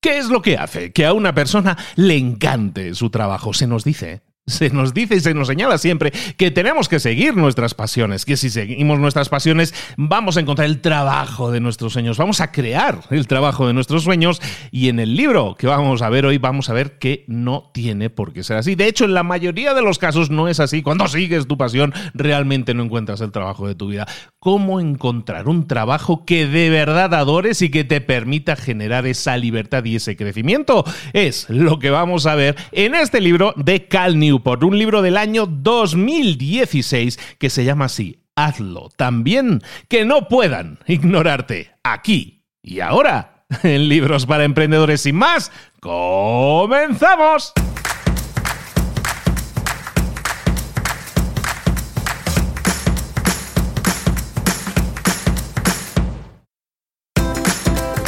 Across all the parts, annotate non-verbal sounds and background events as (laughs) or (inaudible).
¿Qué es lo que hace que a una persona le encante su trabajo? Se nos dice se nos dice y se nos señala siempre que tenemos que seguir nuestras pasiones, que si seguimos nuestras pasiones vamos a encontrar el trabajo de nuestros sueños, vamos a crear el trabajo de nuestros sueños y en el libro que vamos a ver hoy vamos a ver que no tiene por qué ser así. De hecho, en la mayoría de los casos no es así. Cuando sigues tu pasión realmente no encuentras el trabajo de tu vida. ¿Cómo encontrar un trabajo que de verdad adores y que te permita generar esa libertad y ese crecimiento? Es lo que vamos a ver en este libro de Cal New por un libro del año 2016 que se llama así, Hazlo también, que no puedan ignorarte aquí y ahora. En Libros para Emprendedores y más, comenzamos.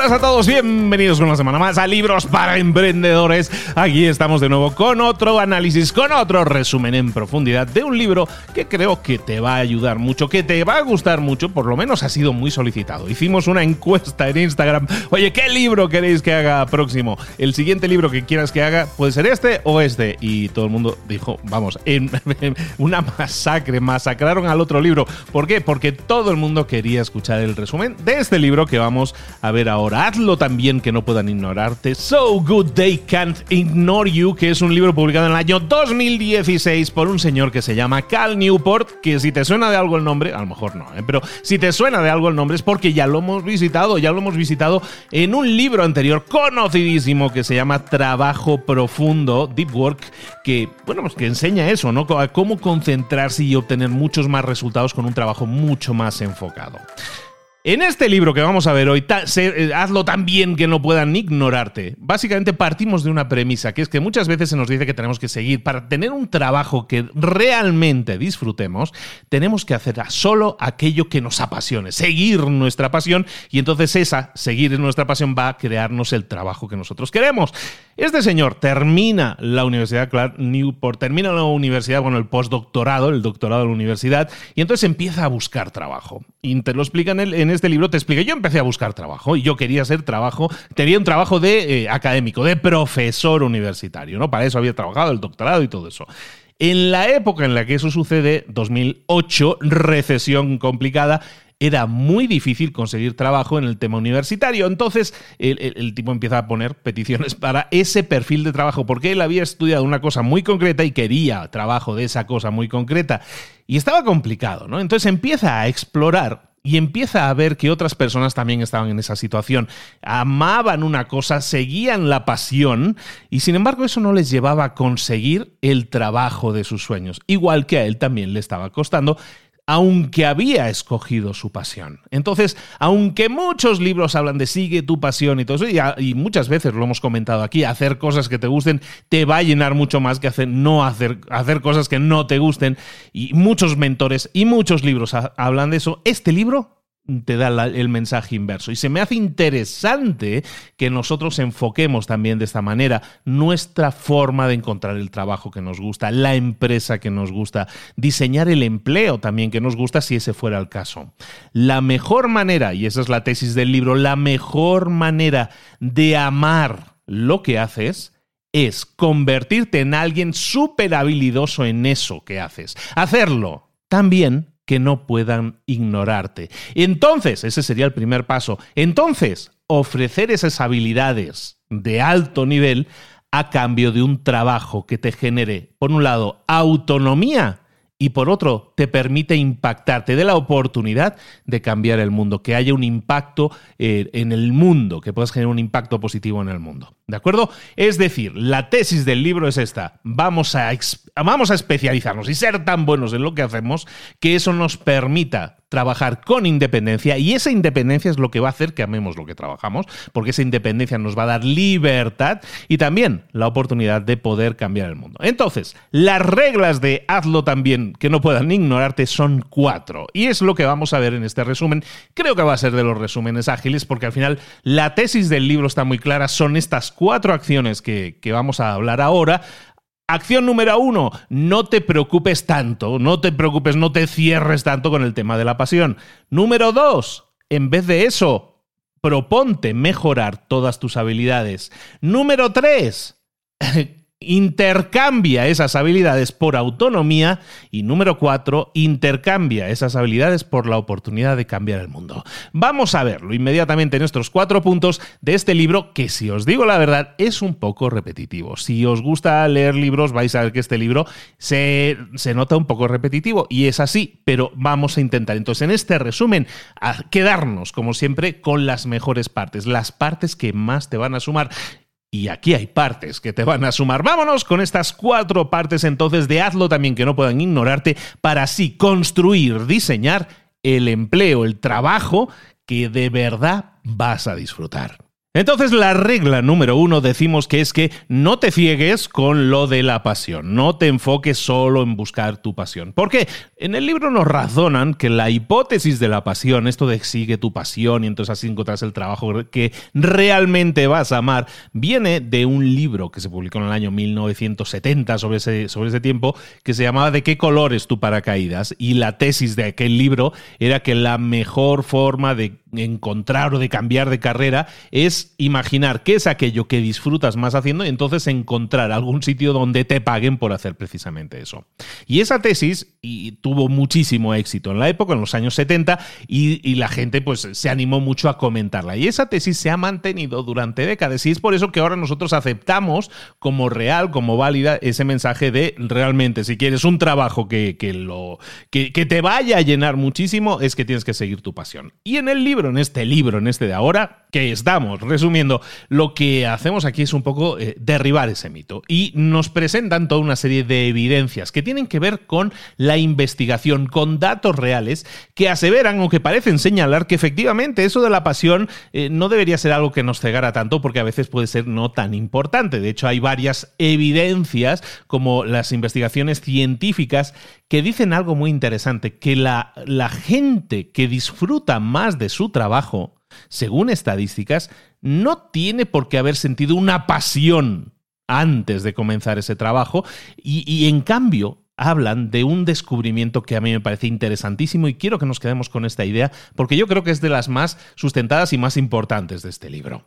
Buenas a todos, bienvenidos una semana más a Libros para Emprendedores. Aquí estamos de nuevo con otro análisis, con otro resumen en profundidad de un libro que creo que te va a ayudar mucho, que te va a gustar mucho, por lo menos ha sido muy solicitado. Hicimos una encuesta en Instagram, oye, ¿qué libro queréis que haga próximo? El siguiente libro que quieras que haga puede ser este o este. Y todo el mundo dijo, vamos, en (laughs) una masacre, masacraron al otro libro. ¿Por qué? Porque todo el mundo quería escuchar el resumen de este libro que vamos a ver ahora. Hazlo también que no puedan ignorarte. So Good They Can't Ignore You, que es un libro publicado en el año 2016 por un señor que se llama Cal Newport, que si te suena de algo el nombre, a lo mejor no, ¿eh? pero si te suena de algo el nombre es porque ya lo hemos visitado, ya lo hemos visitado en un libro anterior conocidísimo que se llama Trabajo Profundo, Deep Work, que, bueno, pues que enseña eso, ¿no? Cómo concentrarse y obtener muchos más resultados con un trabajo mucho más enfocado. En este libro que vamos a ver hoy, eh, hazlo tan bien que no puedan ignorarte. Básicamente partimos de una premisa, que es que muchas veces se nos dice que tenemos que seguir. Para tener un trabajo que realmente disfrutemos, tenemos que hacer solo aquello que nos apasione, seguir nuestra pasión y entonces esa, seguir nuestra pasión, va a crearnos el trabajo que nosotros queremos. Este señor termina la Universidad Clark Newport, termina la universidad, bueno, el postdoctorado, el doctorado de la universidad, y entonces empieza a buscar trabajo. Y te lo explica en, este libro, te explica, yo empecé a buscar trabajo y yo quería ser trabajo, tenía un trabajo de eh, académico, de profesor universitario, ¿no? Para eso había trabajado el doctorado y todo eso. En la época en la que eso sucede, 2008, recesión complicada, era muy difícil conseguir trabajo en el tema universitario. Entonces, el, tipo empieza a poner peticiones para ese perfil de trabajo, porque él había estudiado una cosa muy concreta y quería trabajo de esa cosa muy concreta. Y estaba complicado, ¿no? Entonces empieza a explorar y empieza a ver que otras personas también estaban en esa situación. Amaban una cosa, seguían la pasión y sin embargo eso no les llevaba a conseguir el trabajo de sus sueños, igual que a él también le estaba costando aunque había escogido su pasión. Entonces, aunque muchos libros hablan de sigue tu pasión y todo eso, y, muchas veces lo hemos comentado aquí, hacer cosas que te gusten te va a llenar mucho más que hacer, no hacer, hacer cosas que no te gusten, y muchos mentores y muchos libros hablan de eso, este libro te da el mensaje inverso. Y se me hace interesante que nosotros enfoquemos también de esta manera nuestra forma de encontrar el trabajo que nos gusta, la empresa que nos gusta, diseñar el empleo también que nos gusta si ese fuera el caso. La mejor manera, y esa es la tesis del libro, la mejor manera de amar lo que haces es convertirte en alguien súper habilidoso en eso que haces. Hacerlo tan bien que no puedan ignorarte. Entonces, ese sería el primer paso. Entonces, ofrecer esas habilidades de alto nivel a cambio de un trabajo que te genere, por un lado, autonomía y por otro, te permite impactar, te dé la oportunidad de cambiar el mundo, que haya un impacto eh, en el mundo, que puedas generar un impacto positivo en el mundo. ¿De acuerdo? Es decir, la tesis del libro es esta. Vamos a, vamos a especializarnos y ser tan buenos en lo que hacemos que eso nos permita trabajar con independencia y esa independencia es lo que va a hacer que amemos lo que trabajamos, porque esa independencia nos va a dar libertad y también la oportunidad de poder cambiar el mundo. Entonces, las reglas de hazlo también que no puedan ignorarte son cuatro y es lo que vamos a ver en este resumen. Creo que va a ser de los resúmenes ágiles porque al final la tesis del libro está muy clara, son estas cuatro acciones que, que vamos a hablar ahora Acción número uno, no te preocupes tanto, no te preocupes, no te cierres tanto con el tema de la pasión. Número dos, en vez de eso, proponte mejorar todas tus habilidades. Número tres, (laughs) intercambia esas habilidades por autonomía y número cuatro, intercambia esas habilidades por la oportunidad de cambiar el mundo. Vamos a verlo inmediatamente en estos cuatro puntos de este libro que si os digo la verdad es un poco repetitivo. Si os gusta leer libros vais a ver que este libro se, se nota un poco repetitivo y es así, pero vamos a intentar entonces en este resumen a quedarnos como siempre con las mejores partes, las partes que más te van a sumar. Y aquí hay partes que te van a sumar. Vámonos con estas cuatro partes entonces de hazlo también que no puedan ignorarte para así construir, diseñar el empleo, el trabajo que de verdad vas a disfrutar. Entonces la regla número uno decimos que es que no te ciegues con lo de la pasión, no te enfoques solo en buscar tu pasión. ¿Por qué? En el libro nos razonan que la hipótesis de la pasión, esto de sigue tu pasión y entonces así encontrarás el trabajo que realmente vas a amar, viene de un libro que se publicó en el año 1970 sobre ese, sobre ese tiempo que se llamaba ¿De qué colores tu paracaídas? Y la tesis de aquel libro era que la mejor forma de encontrar o de cambiar de carrera es imaginar qué es aquello que disfrutas más haciendo y entonces encontrar algún sitio donde te paguen por hacer precisamente eso. Y esa tesis y tuvo muchísimo éxito en la época, en los años 70, y, la gente pues se animó mucho a comentarla. Y esa tesis se ha mantenido durante décadas y es por eso que ahora nosotros aceptamos como real, como válida, ese mensaje de realmente si quieres un trabajo que, que te vaya a llenar muchísimo, es que tienes que seguir tu pasión. Y en el libro en este libro, en este de ahora, que estamos resumiendo, lo que hacemos aquí es un poco eh, derribar ese mito. Y nos presentan toda una serie de evidencias que tienen que ver con la investigación, con datos reales que aseveran o que parecen señalar que efectivamente eso de la pasión eh, no debería ser algo que nos cegara tanto porque a veces puede ser no tan importante. De hecho, hay varias evidencias como las investigaciones científicas que dicen algo muy interesante, que la, la gente que disfruta más de su trabajo, según estadísticas, no tiene por qué haber sentido una pasión antes de comenzar ese trabajo y, en cambio hablan de un descubrimiento que a mí me parece interesantísimo y quiero que nos quedemos con esta idea porque yo creo que es de las más sustentadas y más importantes de este libro.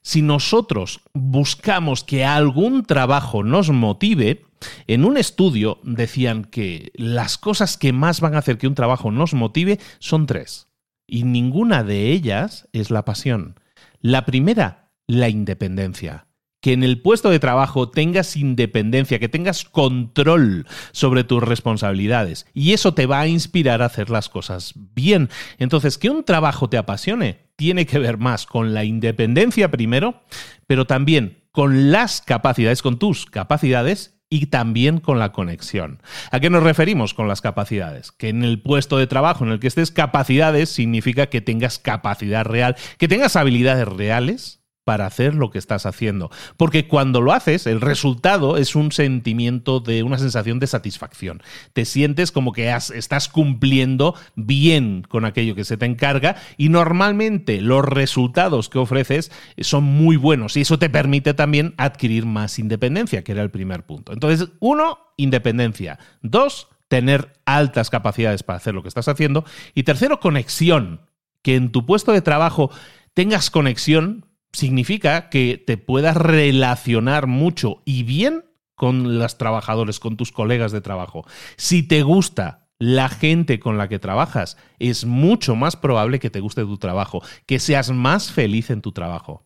Si nosotros buscamos que algún trabajo nos motive, en un estudio decían que las cosas que más van a hacer que un trabajo nos motive son tres y ninguna de ellas es la pasión. La primera, la independencia. Que en el puesto de trabajo tengas independencia, que tengas control sobre tus responsabilidades. Y eso te va a inspirar a hacer las cosas bien. Entonces, que un trabajo te apasione tiene que ver más con la independencia primero, pero también con las capacidades, con tus capacidades y también con la conexión. ¿A qué nos referimos con las capacidades? Que en el puesto de trabajo en el que estés capacidades significa que tengas capacidad real, que tengas habilidades reales para hacer lo que estás haciendo. Porque cuando lo haces, el resultado es un sentimiento de una sensación de satisfacción. Te sientes como que estás cumpliendo bien con aquello que se te encarga y normalmente los resultados que ofreces son muy buenos y eso te permite también adquirir más independencia, que era el primer punto. Entonces, uno, independencia. Dos, tener altas capacidades para hacer lo que estás haciendo. Y tercero, conexión. Que en tu puesto de trabajo tengas conexión significa que te puedas relacionar mucho y bien con los trabajadores, con tus colegas de trabajo. Si te gusta la gente con la que trabajas, es mucho más probable que te guste tu trabajo, que seas más feliz en tu trabajo.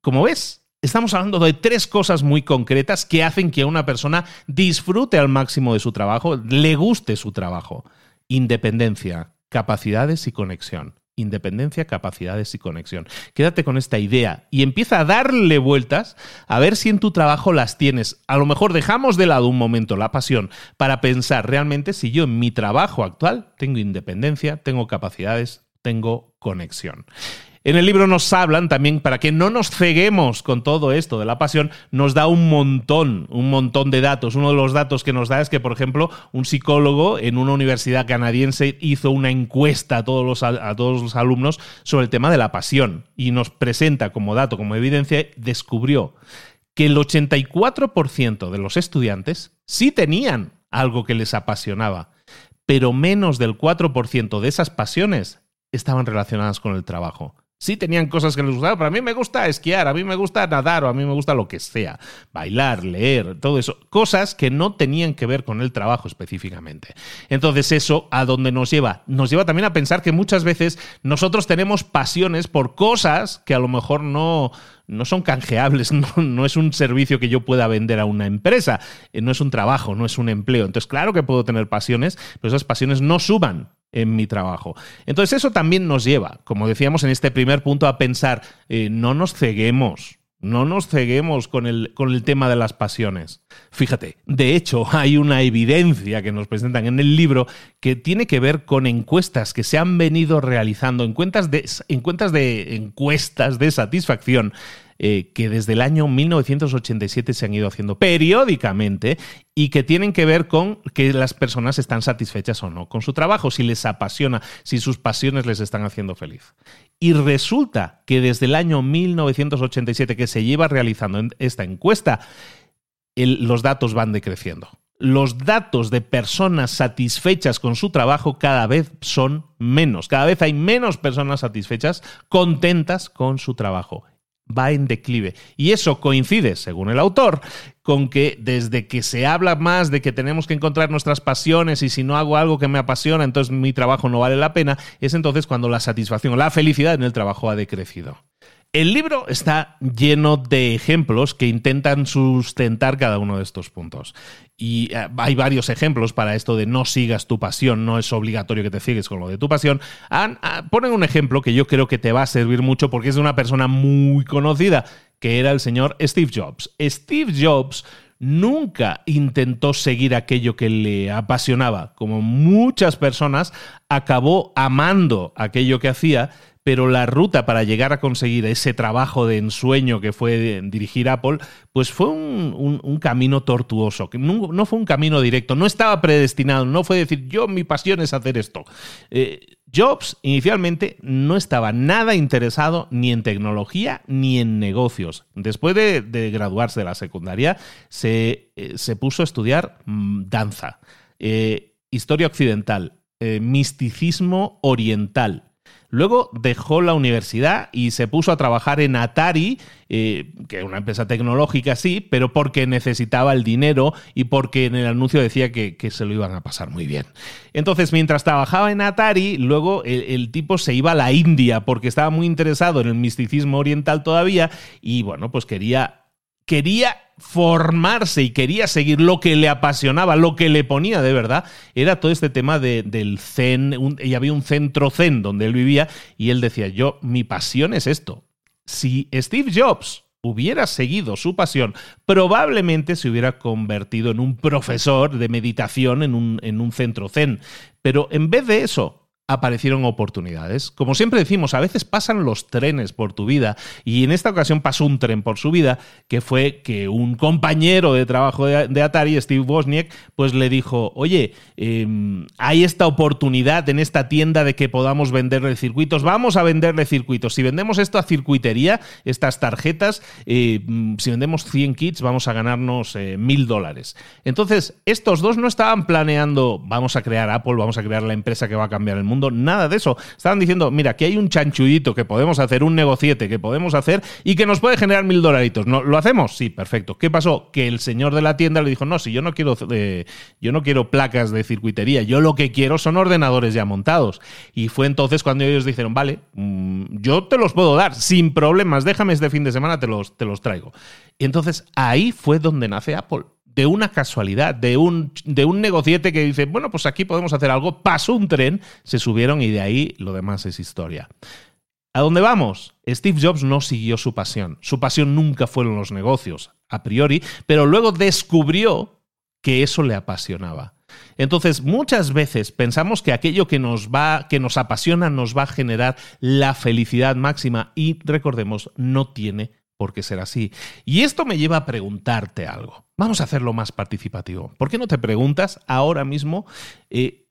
Como ves, estamos hablando de tres cosas muy concretas que hacen que una persona disfrute al máximo de su trabajo, le guste su trabajo. Independencia, capacidades y conexión. Independencia, capacidades y conexión. Quédate con esta idea y empieza a darle vueltas a ver si en tu trabajo las tienes. A lo mejor dejamos de lado un momento la pasión para pensar realmente si yo en mi trabajo actual tengo independencia, tengo capacidades, tengo conexión. En el libro nos hablan también, para que no nos ceguemos con todo esto de la pasión, nos da un montón, un montón de datos. Uno de los datos que nos da es que, por ejemplo, un psicólogo en una universidad canadiense hizo una encuesta a todos los, alumnos sobre el tema de la pasión y nos presenta como dato, como evidencia, descubrió que el 84% de los estudiantes sí tenían algo que les apasionaba, pero menos del 4% de esas pasiones estaban relacionadas con el trabajo. Sí tenían cosas que les gustaban, pero a mí me gusta esquiar, a mí me gusta nadar o a mí me gusta lo que sea, bailar, leer, todo eso, cosas que no tenían que ver con el trabajo específicamente. Entonces eso a dónde nos lleva? Nos lleva también a pensar que muchas veces nosotros tenemos pasiones por cosas que a lo mejor no, no son canjeables, (laughs) no, es un servicio que yo pueda vender a una empresa, eh, no es un trabajo, no es un empleo. Entonces, claro que puedo tener pasiones, pero esas pasiones no suban en mi trabajo. Entonces eso también nos lleva, como decíamos en este primer punto, a pensar, eh, no nos ceguemos. No nos ceguemos con el, con el tema de las pasiones. Fíjate, de hecho (laughs) hay una evidencia que nos presentan en el libro que tiene que ver con encuestas que se han venido realizando, encuestas de, de, encuestas de satisfacción eh, que desde el año 1987 se han ido haciendo periódicamente y que tienen que ver con que las personas están satisfechas o no con su trabajo, si les apasiona, si sus pasiones les están haciendo feliz. Y resulta que desde el año 1987 que se lleva realizando esta encuesta, los datos van decreciendo. Los datos de personas satisfechas con su trabajo cada vez son menos. Cada vez hay menos personas satisfechas, contentas con su trabajo va en declive. Y eso coincide, según el autor, con que desde que se habla más de que tenemos que encontrar nuestras pasiones y si no hago algo que me apasiona, entonces mi trabajo no vale la pena, es entonces cuando la satisfacción la felicidad en el trabajo ha decrecido. El libro está lleno de ejemplos que intentan sustentar cada uno de estos puntos. Y eh, hay varios ejemplos para esto de no sigas tu pasión, no es obligatorio que te sigues con lo de tu pasión. Ah, ponen un ejemplo que yo creo que te va a servir mucho porque es de una persona muy conocida, que era el señor Steve Jobs. Steve Jobs nunca intentó seguir aquello que le apasionaba. Como muchas personas, acabó amando aquello que hacía, pero la ruta para llegar a conseguir ese trabajo de ensueño que fue dirigir Apple, pues fue un, camino tortuoso, que no, fue un camino directo, no estaba predestinado, no fue decir, yo mi pasión es hacer esto. Eh, Jobs inicialmente no estaba nada interesado ni en tecnología ni en negocios. Después de, graduarse de la secundaria, se, eh, puso a estudiar mm, danza, eh, historia occidental, misticismo oriental, Luego dejó la universidad y se puso a trabajar en Atari, eh, que es una empresa tecnológica, sí, pero porque necesitaba el dinero y porque en el anuncio decía que, se lo iban a pasar muy bien. Entonces, mientras trabajaba en Atari, luego el, tipo se iba a la India porque estaba muy interesado en el misticismo oriental todavía y, bueno, pues quería quería formarse y quería seguir lo que le apasionaba, lo que le ponía de verdad, era todo este tema del zen, y había un centro zen donde él vivía y él decía, yo, mi pasión es esto. Si Steve Jobs hubiera seguido su pasión, probablemente se hubiera convertido en un profesor de meditación en un, en un centro zen. Pero en vez de eso, aparecieron oportunidades. Como siempre decimos, a veces pasan los trenes por tu vida y en esta ocasión pasó un tren por su vida que fue que un compañero de trabajo de, Atari, Steve Wozniak, pues le dijo, oye, em, hay esta oportunidad en esta tienda de que podamos venderle circuitos, vamos a venderle circuitos. Si vendemos esto a circuitería, estas tarjetas, eh, si vendemos 100 kits, vamos a ganarnos eh, mil dólares. Entonces, estos dos no estaban planeando, vamos a crear Apple, vamos a crear la empresa que va a cambiar el mundo, mundo, nada de eso. Estaban diciendo, mira, que hay un chanchullito que podemos hacer, un negociete que podemos hacer y que nos puede generar mil dolaritos. ¿No, ¿Lo hacemos? Sí, perfecto. ¿Qué pasó? Que el señor de la tienda le dijo, no, si yo no quiero, eh, yo no quiero placas de circuitería, yo lo que quiero son ordenadores ya montados. Y fue entonces cuando ellos dijeron, vale, mm, yo te los puedo dar sin problemas, déjame este fin de semana, te los, te los traigo. Y entonces ahí fue donde nace Apple de una casualidad, de un, de un que dice, bueno, pues aquí podemos hacer algo, pasó un tren, se subieron y de ahí lo demás es historia. ¿A dónde vamos? Steve Jobs no siguió su pasión. Su pasión nunca fueron los negocios, a priori, pero luego descubrió que eso le apasionaba. Entonces, muchas veces pensamos que aquello que nos va, que nos apasiona, nos va a generar la felicidad máxima y recordemos, no tiene por qué ser así. Y esto me lleva a preguntarte algo. Vamos a hacerlo más participativo. ¿Por qué no te preguntas ahora mismo eh,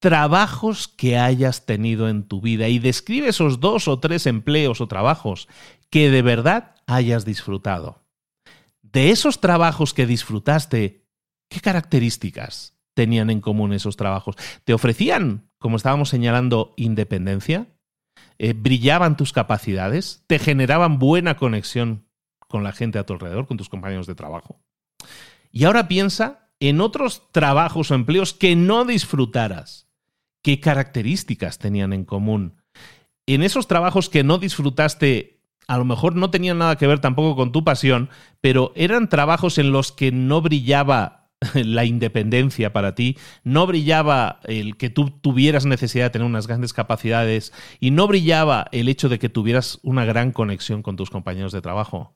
trabajos que hayas tenido en tu vida y describe esos dos o tres empleos o trabajos que de verdad hayas disfrutado? De esos trabajos que disfrutaste, ¿qué características tenían en común esos trabajos? ¿Te ofrecían, como estábamos señalando, independencia? Eh, brillaban tus capacidades, te generaban buena conexión con la gente a tu alrededor, con tus compañeros de trabajo. Y ahora piensa en otros trabajos o empleos que no disfrutaras. ¿Qué características tenían en común? En esos trabajos que no disfrutaste, a lo mejor no tenían nada que ver tampoco con tu pasión, pero eran trabajos en los que no brillaba (laughs) la independencia para ti, no brillaba el que tú tuvieras necesidad de tener unas grandes capacidades y no brillaba el hecho de que tuvieras una gran conexión con tus compañeros de trabajo.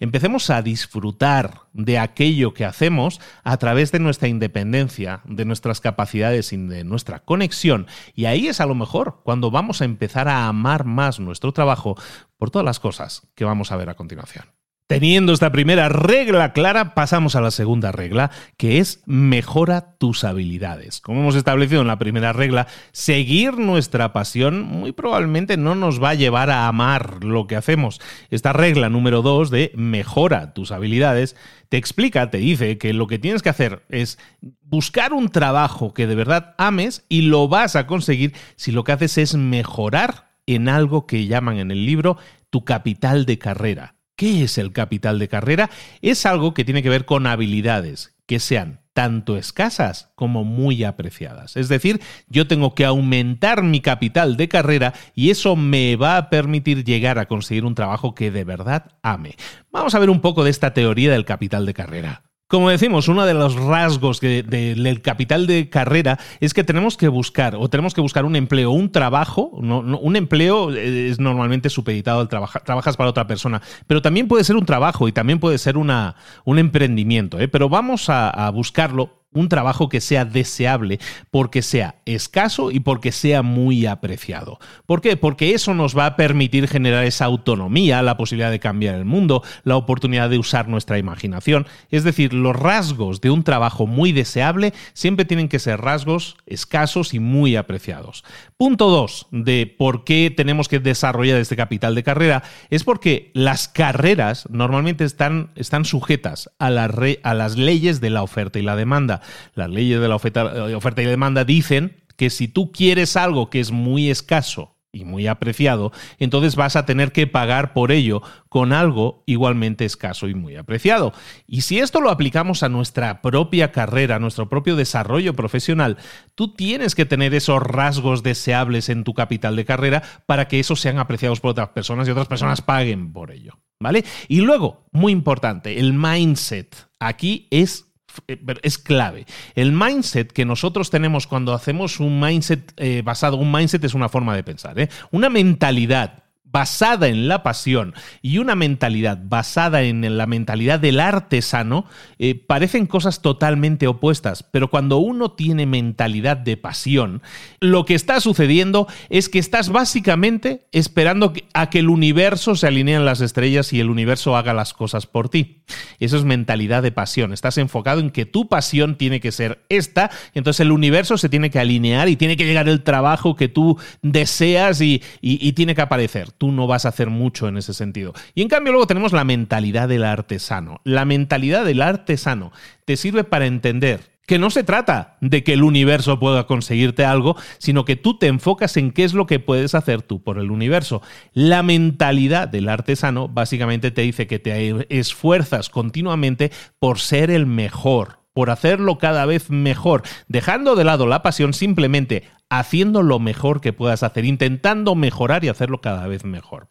Empecemos a disfrutar de aquello que hacemos a través de nuestra independencia, de nuestras capacidades y de nuestra conexión. Y ahí es a lo mejor cuando vamos a empezar a amar más nuestro trabajo por todas las cosas que vamos a ver a continuación. Teniendo esta primera regla clara, pasamos a la segunda regla, que es mejora tus habilidades. Como hemos establecido en la primera regla, seguir nuestra pasión muy probablemente no nos va a llevar a amar lo que hacemos. Esta regla número dos de mejora tus habilidades te explica, te dice que lo que tienes que hacer es buscar un trabajo que de verdad ames y lo vas a conseguir si lo que haces es mejorar en algo que llaman en el libro tu capital de carrera. ¿Qué es el capital de carrera? Es algo que tiene que ver con habilidades que sean tanto escasas como muy apreciadas. Es decir, yo tengo que aumentar mi capital de carrera y eso me va a permitir llegar a conseguir un trabajo que de verdad ame. Vamos a ver un poco de esta teoría del capital de carrera. Como decimos, uno de los rasgos del capital de carrera es que tenemos que buscar, o tenemos que buscar un empleo, un trabajo. un empleo es normalmente supeditado al trabajar, trabajas para otra persona, pero también puede ser un trabajo y también puede ser una, un emprendimiento. ¿eh? Pero vamos a buscarlo un trabajo que sea deseable porque sea escaso y porque sea muy apreciado. ¿Por qué? Porque eso nos va a permitir generar esa autonomía, la posibilidad de cambiar el mundo, la oportunidad de usar nuestra imaginación. Es decir, los rasgos de un trabajo muy deseable siempre tienen que ser rasgos escasos y muy apreciados. Punto 2 de por qué tenemos que desarrollar este capital de carrera es porque las carreras normalmente están, están sujetas a, a las leyes de la oferta y la demanda. Las leyes de la oferta, oferta y demanda dicen que si tú quieres algo que es muy escaso y muy apreciado, entonces vas a tener que pagar por ello con algo igualmente escaso y muy apreciado. Y si esto lo aplicamos a nuestra propia carrera, a nuestro propio desarrollo profesional, tú tienes que tener esos rasgos deseables en tu capital de carrera para que esos sean apreciados por otras personas y otras personas paguen por ello. ¿Vale? Y luego, muy importante, el mindset. Aquí es eh, es clave. El mindset que nosotros tenemos cuando hacemos un mindset eh, basado, un mindset es una forma de pensar, ¿eh? una mentalidad basada en la pasión y una mentalidad basada en la mentalidad del artesano eh, parecen cosas totalmente opuestas, pero cuando uno tiene mentalidad de pasión, lo que está sucediendo es que estás básicamente esperando a que el universo se alineen las estrellas y el universo haga las cosas por ti. Eso es mentalidad de pasión. Estás enfocado en que tu pasión tiene que ser esta, entonces el universo se tiene que alinear y tiene que llegar el trabajo que tú deseas y, y tiene que aparecer tú no vas a hacer mucho en ese sentido. Y en cambio luego tenemos la mentalidad del artesano. La mentalidad del artesano te sirve para entender que no se trata de que el universo pueda conseguirte algo, sino que tú te enfocas en qué es lo que puedes hacer tú por el universo. La mentalidad del artesano básicamente te dice que te esfuerzas continuamente por ser el mejor, por hacerlo cada vez mejor, dejando de lado la pasión, simplemente haciendo lo mejor que puedas hacer, intentando mejorar y hacerlo cada vez mejor.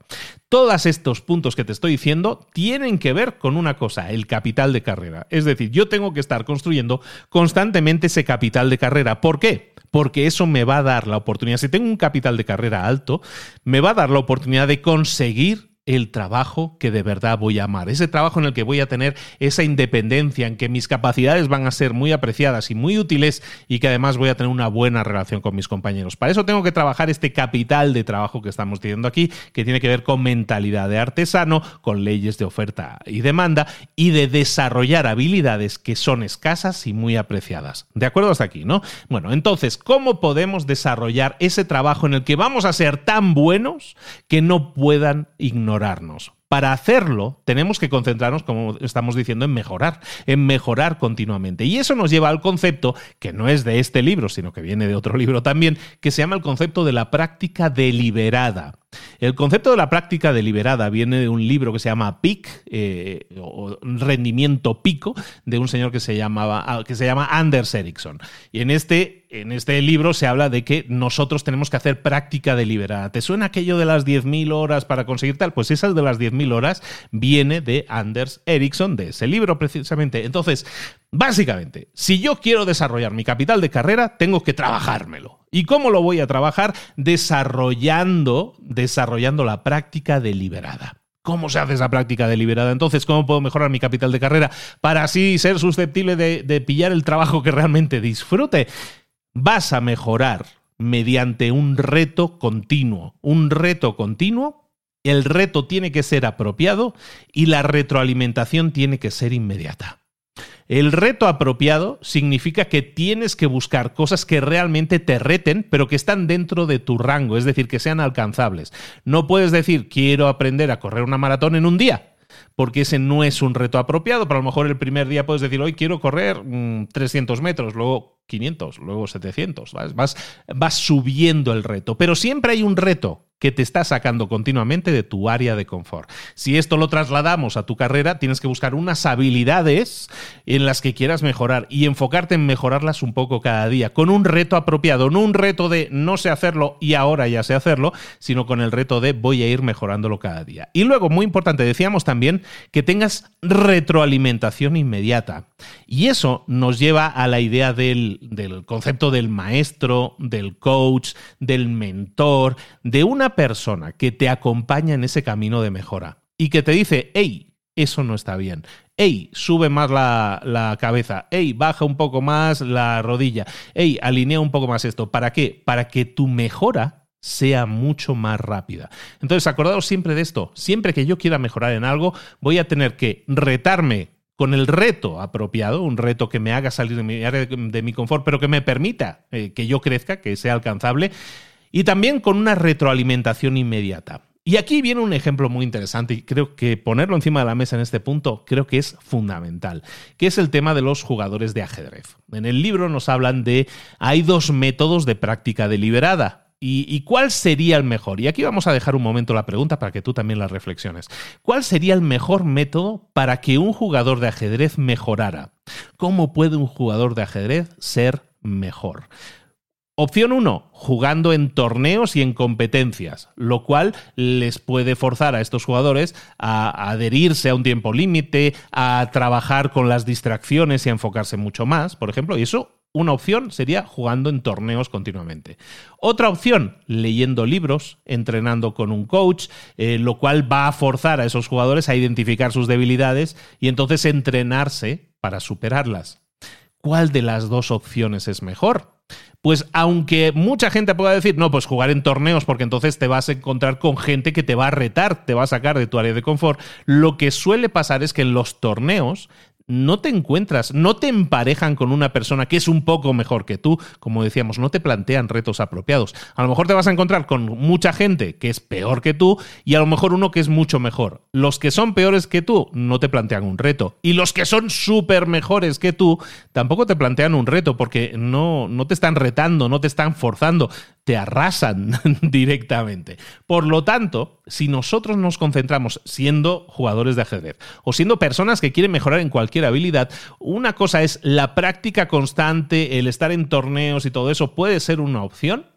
Todos estos puntos que te estoy diciendo tienen que ver con una cosa, el capital de carrera. Es decir, yo tengo que estar construyendo constantemente ese capital de carrera. ¿Por qué? Porque eso me va a dar la oportunidad, si tengo un capital de carrera alto, me va a dar la oportunidad de conseguir el trabajo que de verdad voy a amar, ese trabajo en el que voy a tener esa independencia, en que mis capacidades van a ser muy apreciadas y muy útiles y que además voy a tener una buena relación con mis compañeros. Para eso tengo que trabajar este capital de trabajo que estamos teniendo aquí, que tiene que ver con mentalidad de artesano, con leyes de oferta y demanda y de desarrollar habilidades que son escasas y muy apreciadas. ¿De acuerdo hasta aquí, no? Bueno, entonces, ¿cómo podemos desarrollar ese trabajo en el que vamos a ser tan buenos que no puedan ignorar para hacerlo, tenemos que concentrarnos, como estamos diciendo, en mejorar, en mejorar continuamente. Y eso nos lleva al concepto, que no es de este libro, sino que viene de otro libro también, que se llama el concepto de la práctica deliberada. El concepto de la práctica deliberada viene de un libro que se llama PIC, eh, o Rendimiento Pico, de un señor que se, llamaba, ah, que se llama Anders Ericsson. Y en este, en este libro se habla de que nosotros tenemos que hacer práctica deliberada. ¿Te suena aquello de las 10.000 horas para conseguir tal? Pues esa de las 10.000 horas viene de Anders Ericsson, de ese libro precisamente. Entonces, básicamente, si yo quiero desarrollar mi capital de carrera, tengo que trabajármelo. ¿Y cómo lo voy a trabajar? Desarrollando, desarrollando la práctica deliberada. ¿Cómo se hace esa práctica deliberada? Entonces, ¿cómo puedo mejorar mi capital de carrera para así ser susceptible de, de pillar el trabajo que realmente disfrute? Vas a mejorar mediante un reto continuo. Un reto continuo el reto tiene que ser apropiado y la retroalimentación tiene que ser inmediata. El reto apropiado significa que tienes que buscar cosas que realmente te reten, pero que están dentro de tu rango, es decir, que sean alcanzables. No puedes decir, quiero aprender a correr una maratón en un día, porque ese no es un reto apropiado. Pero a lo mejor el primer día puedes decir, hoy quiero correr 300 mm, metros, luego 500, luego 700. Vas, vas subiendo el reto. Pero siempre hay un reto que te está sacando continuamente de tu área de confort. Si esto lo trasladamos a tu carrera, tienes que buscar unas habilidades en las que quieras mejorar y enfocarte en mejorarlas un poco cada día, con un reto apropiado, no un reto de no sé hacerlo y ahora ya sé hacerlo, sino con el reto de voy a ir mejorándolo cada día. Y luego, muy importante, decíamos también que tengas retroalimentación inmediata. Y eso nos lleva a la idea del, concepto del maestro, del coach, del mentor, de una persona que te acompaña en ese camino de mejora y que te dice, hey, eso no está bien. Hey, sube más la, la, cabeza. Hey, baja un poco más la rodilla. Hey, alinea un poco más esto. ¿Para qué? Para que tu mejora sea mucho más rápida. Entonces, acordaos siempre de esto. Siempre que yo quiera mejorar en algo, voy a tener que retarme con el reto apropiado, un reto que me haga salir de mi de, mi confort, pero que me permita eh, que yo crezca, que sea alcanzable y también con una retroalimentación inmediata. Y aquí viene un ejemplo muy interesante y creo que ponerlo encima de la mesa en este punto creo que es fundamental, que es el tema de los jugadores de ajedrez. En el libro nos hablan de hay dos métodos de práctica deliberada. ¿Y, ¿Y, cuál sería el mejor? Y aquí vamos a dejar un momento la pregunta para que tú también la reflexiones. ¿Cuál sería el mejor método para que un jugador de ajedrez mejorara? ¿Cómo puede un jugador de ajedrez ser mejor? Opción 1, jugando en torneos y en competencias, lo cual les puede forzar a estos jugadores a adherirse a un tiempo límite, a trabajar con las distracciones y a enfocarse mucho más, por ejemplo, y eso una opción sería jugando en torneos continuamente. Otra opción, leyendo libros, entrenando con un coach, eh, lo cual va a forzar a esos jugadores a identificar sus debilidades y entonces entrenarse para superarlas. ¿Cuál de las dos opciones es mejor? pues aunque mucha gente pueda decir, no, pues jugar en torneos porque entonces te vas a encontrar con gente que te va a retar, te va a sacar de tu área de confort, lo que suele pasar es que en los torneos no te encuentras, no te emparejan con una persona que es un poco mejor que tú, como decíamos, no te plantean retos apropiados. A lo mejor te vas a encontrar con mucha gente que es peor que tú y a lo mejor uno que es mucho mejor. Los que son peores que tú no te plantean un reto y los que son súper mejores que tú tampoco te plantean un reto porque no, no te están retando, no te están forzando te arrasan (laughs) directamente. Por lo tanto, si nosotros nos concentramos siendo jugadores de ajedrez o siendo personas que quieren mejorar en cualquier habilidad, una cosa es la práctica constante, el estar en torneos y todo eso puede ser una opción,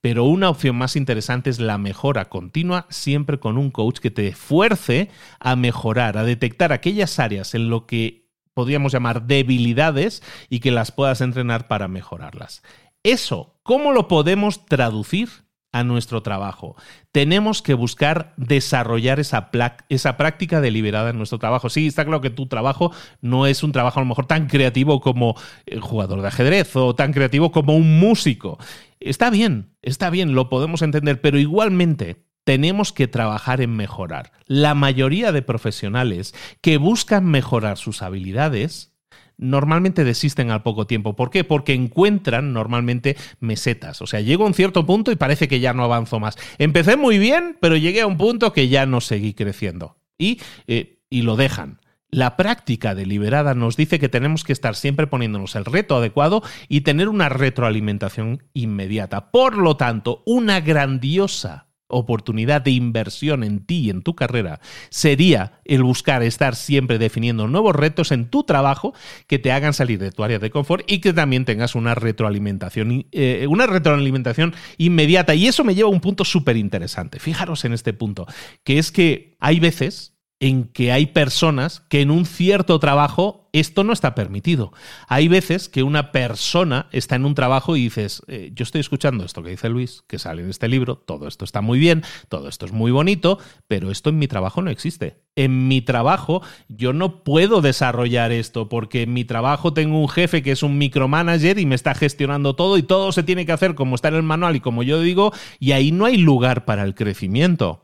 pero una opción más interesante es la mejora continua, siempre con un coach que te fuerce a mejorar, a detectar aquellas áreas en lo que podríamos llamar debilidades y que las puedas entrenar para mejorarlas. Eso, ¿cómo lo podemos traducir a nuestro trabajo? Tenemos que buscar desarrollar esa, esa, práctica deliberada en nuestro trabajo. Sí, está claro que tu trabajo no es un trabajo a lo mejor tan creativo como el jugador de ajedrez o tan creativo como un músico. Está bien, está bien, lo podemos entender, pero igualmente tenemos que trabajar en mejorar. La mayoría de profesionales que buscan mejorar sus habilidades normalmente desisten al poco tiempo. ¿Por qué? Porque encuentran normalmente mesetas. O sea, llego a un cierto punto y parece que ya no avanzo más. Empecé muy bien, pero llegué a un punto que ya no seguí creciendo. Y, eh, y lo dejan. La práctica deliberada nos dice que tenemos que estar siempre poniéndonos el reto adecuado y tener una retroalimentación inmediata. Por lo tanto, una grandiosa oportunidad de inversión en ti y en tu carrera sería el buscar estar siempre definiendo nuevos retos en tu trabajo que te hagan salir de tu área de confort y que también tengas una retroalimentación, eh, una retroalimentación inmediata. Y eso me lleva a un punto súper interesante. Fijaros en este punto, que es que hay veces en que hay personas que en un cierto trabajo esto no está permitido. Hay veces que una persona está en un trabajo y dices, eh, yo estoy escuchando esto que dice Luis, que sale en este libro, todo esto está muy bien, todo esto es muy bonito, pero esto en mi trabajo no existe. En mi trabajo yo no puedo desarrollar esto porque en mi trabajo tengo un jefe que es un micromanager y me está gestionando todo y todo se tiene que hacer como está en el manual y como yo digo, y ahí no hay lugar para el crecimiento.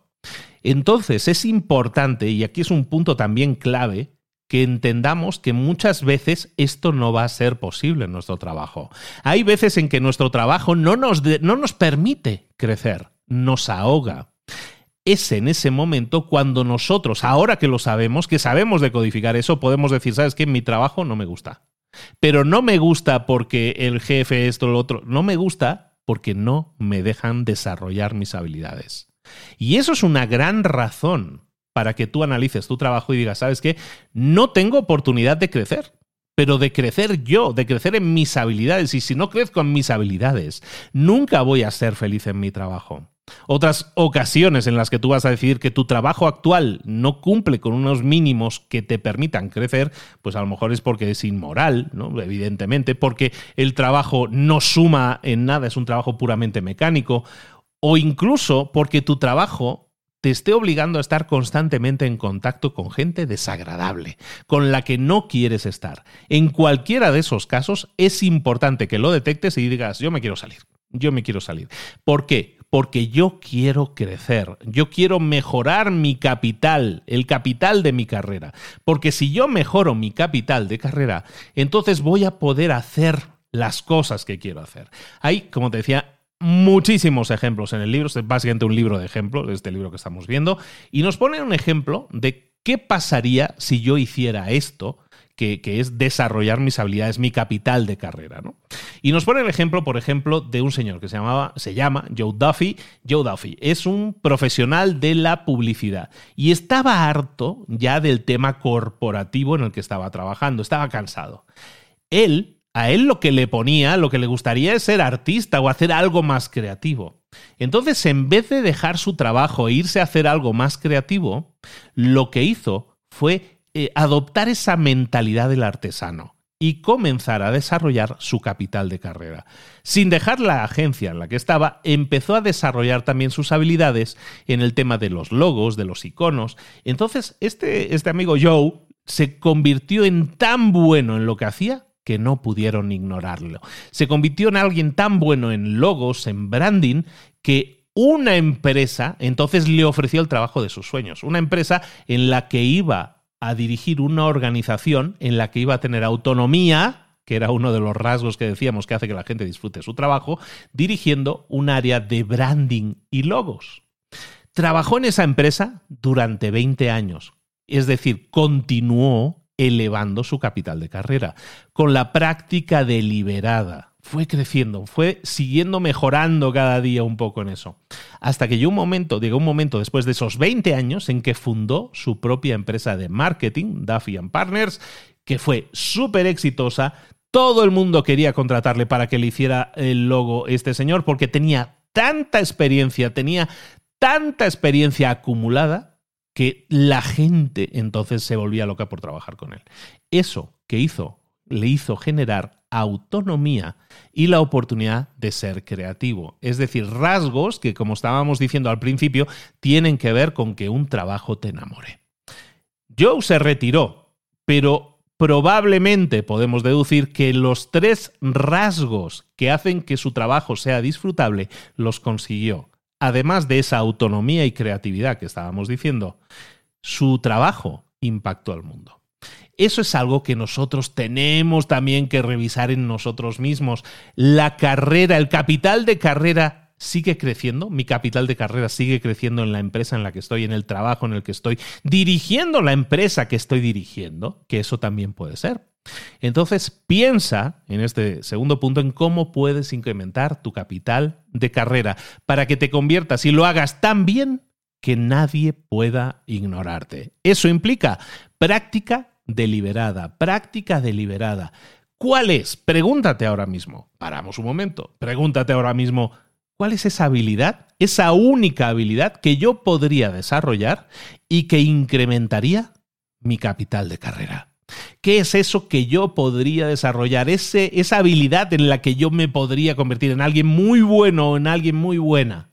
Entonces es importante, y aquí es un punto también clave, que entendamos que muchas veces esto no va a ser posible en nuestro trabajo. Hay veces en que nuestro trabajo no nos, no nos permite crecer, nos ahoga. Es en ese momento cuando nosotros, ahora que lo sabemos, que sabemos decodificar eso, podemos decir, ¿sabes qué? Mi trabajo no me gusta. Pero no me gusta porque el jefe esto, lo otro. No me gusta porque no me dejan desarrollar mis habilidades. Y eso es una gran razón para que tú analices tu trabajo y digas, ¿sabes qué? No tengo oportunidad de crecer, pero de crecer yo, de crecer en mis habilidades. Y si no crezco en mis habilidades, nunca voy a ser feliz en mi trabajo. Otras ocasiones en las que tú vas a decidir que tu trabajo actual no cumple con unos mínimos que te permitan crecer, pues a lo mejor es porque es inmoral, ¿no? Evidentemente, porque el trabajo no suma en nada, es un trabajo puramente mecánico, o incluso porque tu trabajo te esté obligando a estar constantemente en contacto con gente desagradable, con la que no quieres estar. En cualquiera de esos casos es importante que lo detectes y digas, yo me quiero salir, yo me quiero salir. ¿Por qué? Porque yo quiero crecer, yo quiero mejorar mi capital, el capital de mi carrera. Porque si yo mejoro mi capital de carrera, entonces voy a poder hacer las cosas que quiero hacer. Hay, como te decía, muchísimos ejemplos en el libro, es básicamente un libro de ejemplos, este libro que estamos viendo, y nos pone un ejemplo de qué pasaría si yo hiciera esto, que, es desarrollar mis habilidades, mi capital de carrera. ¿no? Y nos pone el ejemplo, por ejemplo, de un señor que se, llamaba, se llama Joe Duffy. Joe Duffy es un profesional de la publicidad y estaba harto ya del tema corporativo en el que estaba trabajando, estaba cansado. Él a él lo que le ponía, lo que le gustaría es ser artista o hacer algo más creativo. Entonces, en vez de dejar su trabajo e irse a hacer algo más creativo, lo que hizo fue eh, adoptar esa mentalidad del artesano y comenzar a desarrollar su capital de carrera. Sin dejar la agencia en la que estaba, empezó a desarrollar también sus habilidades en el tema de los logos, de los iconos. Entonces, este, este amigo Joe se convirtió en tan bueno en lo que hacía que no pudieron ignorarlo. Se convirtió en alguien tan bueno en logos, en branding, que una empresa entonces le ofreció el trabajo de sus sueños. Una empresa en la que iba a dirigir una organización en la que iba a tener autonomía, que era uno de los rasgos que decíamos que hace que la gente disfrute su trabajo, dirigiendo un área de branding y logos. Trabajó en esa empresa durante 20 años, es decir, continuó elevando su capital de carrera, con la práctica deliberada. Fue creciendo, fue siguiendo mejorando cada día un poco en eso. Hasta que llegó un momento, llegó un momento después de esos 20 años en que fundó su propia empresa de marketing, Duffy Partners, que fue súper exitosa. Todo el mundo quería contratarle para que le hiciera el logo este señor porque tenía tanta experiencia, tenía tanta experiencia acumulada que la gente entonces se volvía loca por trabajar con él. Eso que hizo, le hizo generar autonomía y la oportunidad de ser creativo. Es decir, rasgos que, como estábamos diciendo al principio, tienen que ver con que un trabajo te enamore. Joe se retiró, pero probablemente podemos deducir que los tres rasgos que hacen que su trabajo sea disfrutable los consiguió además de esa autonomía y creatividad que estábamos diciendo, su trabajo impactó al mundo. Eso es algo que nosotros tenemos también que revisar en nosotros mismos. La carrera, el capital de carrera sigue creciendo, mi capital de carrera sigue creciendo en la empresa en la que estoy, en el trabajo en el que estoy, dirigiendo la empresa que estoy dirigiendo, que eso también puede ser. Entonces piensa en este segundo punto en cómo puedes incrementar tu capital de carrera para que te conviertas y lo hagas tan bien que nadie pueda ignorarte. Eso implica práctica deliberada, práctica deliberada. ¿Cuál es? Pregúntate ahora mismo. Paramos un momento. Pregúntate ahora mismo, ¿cuál es esa habilidad? Esa única habilidad que yo podría desarrollar y que incrementaría mi capital de carrera. ¿Qué es eso que yo podría desarrollar? Ese, esa habilidad en la que yo me podría convertir en alguien muy bueno o en alguien muy buena.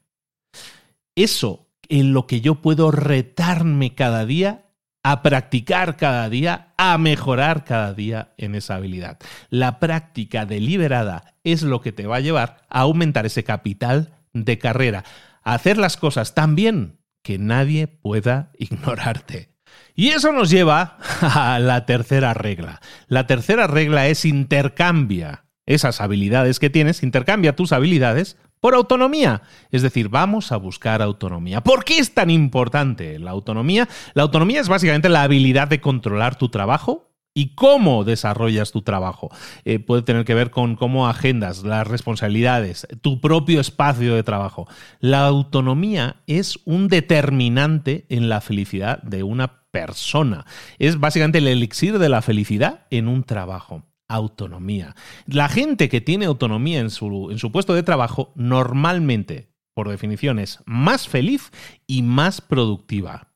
Eso en lo que yo puedo retarme cada día a practicar cada día, a mejorar cada día en esa habilidad. La práctica deliberada es lo que te va a llevar a aumentar ese capital de carrera, a hacer las cosas tan bien que nadie pueda (laughs) ignorarte. Y eso nos lleva (laughs) a la tercera regla. La tercera regla es intercambia esas habilidades que tienes, intercambia tus habilidades por autonomía. Es decir, vamos a buscar autonomía. ¿Por qué es tan importante la autonomía? La autonomía es básicamente la habilidad de controlar tu trabajo y cómo desarrollas tu trabajo. Eh, puede tener que ver con cómo agendas las responsabilidades, tu propio espacio de trabajo. La autonomía es un determinante en la felicidad de una persona. Es básicamente el elixir de la felicidad en un trabajo autonomía. La gente que tiene autonomía en su, en su, puesto de trabajo normalmente, por definición, es más feliz y más productiva.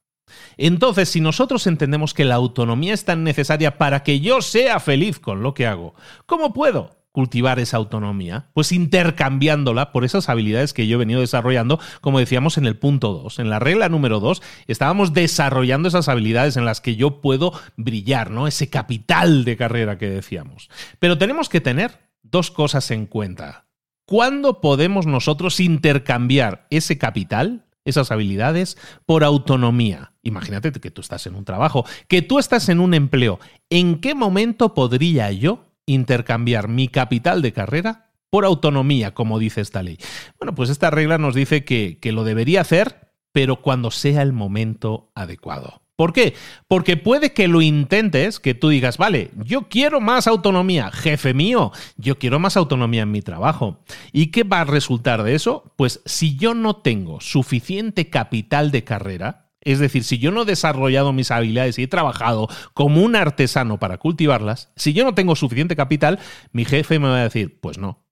Entonces, si nosotros entendemos que la autonomía es tan necesaria para que yo sea feliz con lo que hago, ¿cómo puedo? cultivar esa autonomía? Pues intercambiándola por esas habilidades que yo he venido desarrollando, como decíamos en el punto 2. En la regla número 2 estábamos desarrollando esas habilidades en las que yo puedo brillar, ¿no? Ese capital de carrera que decíamos. Pero tenemos que tener dos cosas en cuenta. ¿Cuándo podemos nosotros intercambiar ese capital esas habilidades por autonomía. Imagínate que tú estás en un trabajo, que tú estás en un empleo. ¿En qué momento podría yo intercambiar mi capital de carrera por autonomía, como dice esta ley? Bueno, pues esta regla nos dice que, que lo debería hacer, pero cuando sea el momento adecuado. ¿Por qué? Porque puede que lo intentes, que tú digas, vale, yo quiero más autonomía, jefe mío, yo quiero más autonomía en mi trabajo. ¿Y qué va a resultar de eso? Pues si yo no tengo suficiente capital de carrera, es decir, si yo no he desarrollado mis habilidades y he trabajado como un artesano para cultivarlas, si yo no tengo suficiente capital, mi jefe me va a decir, pues no,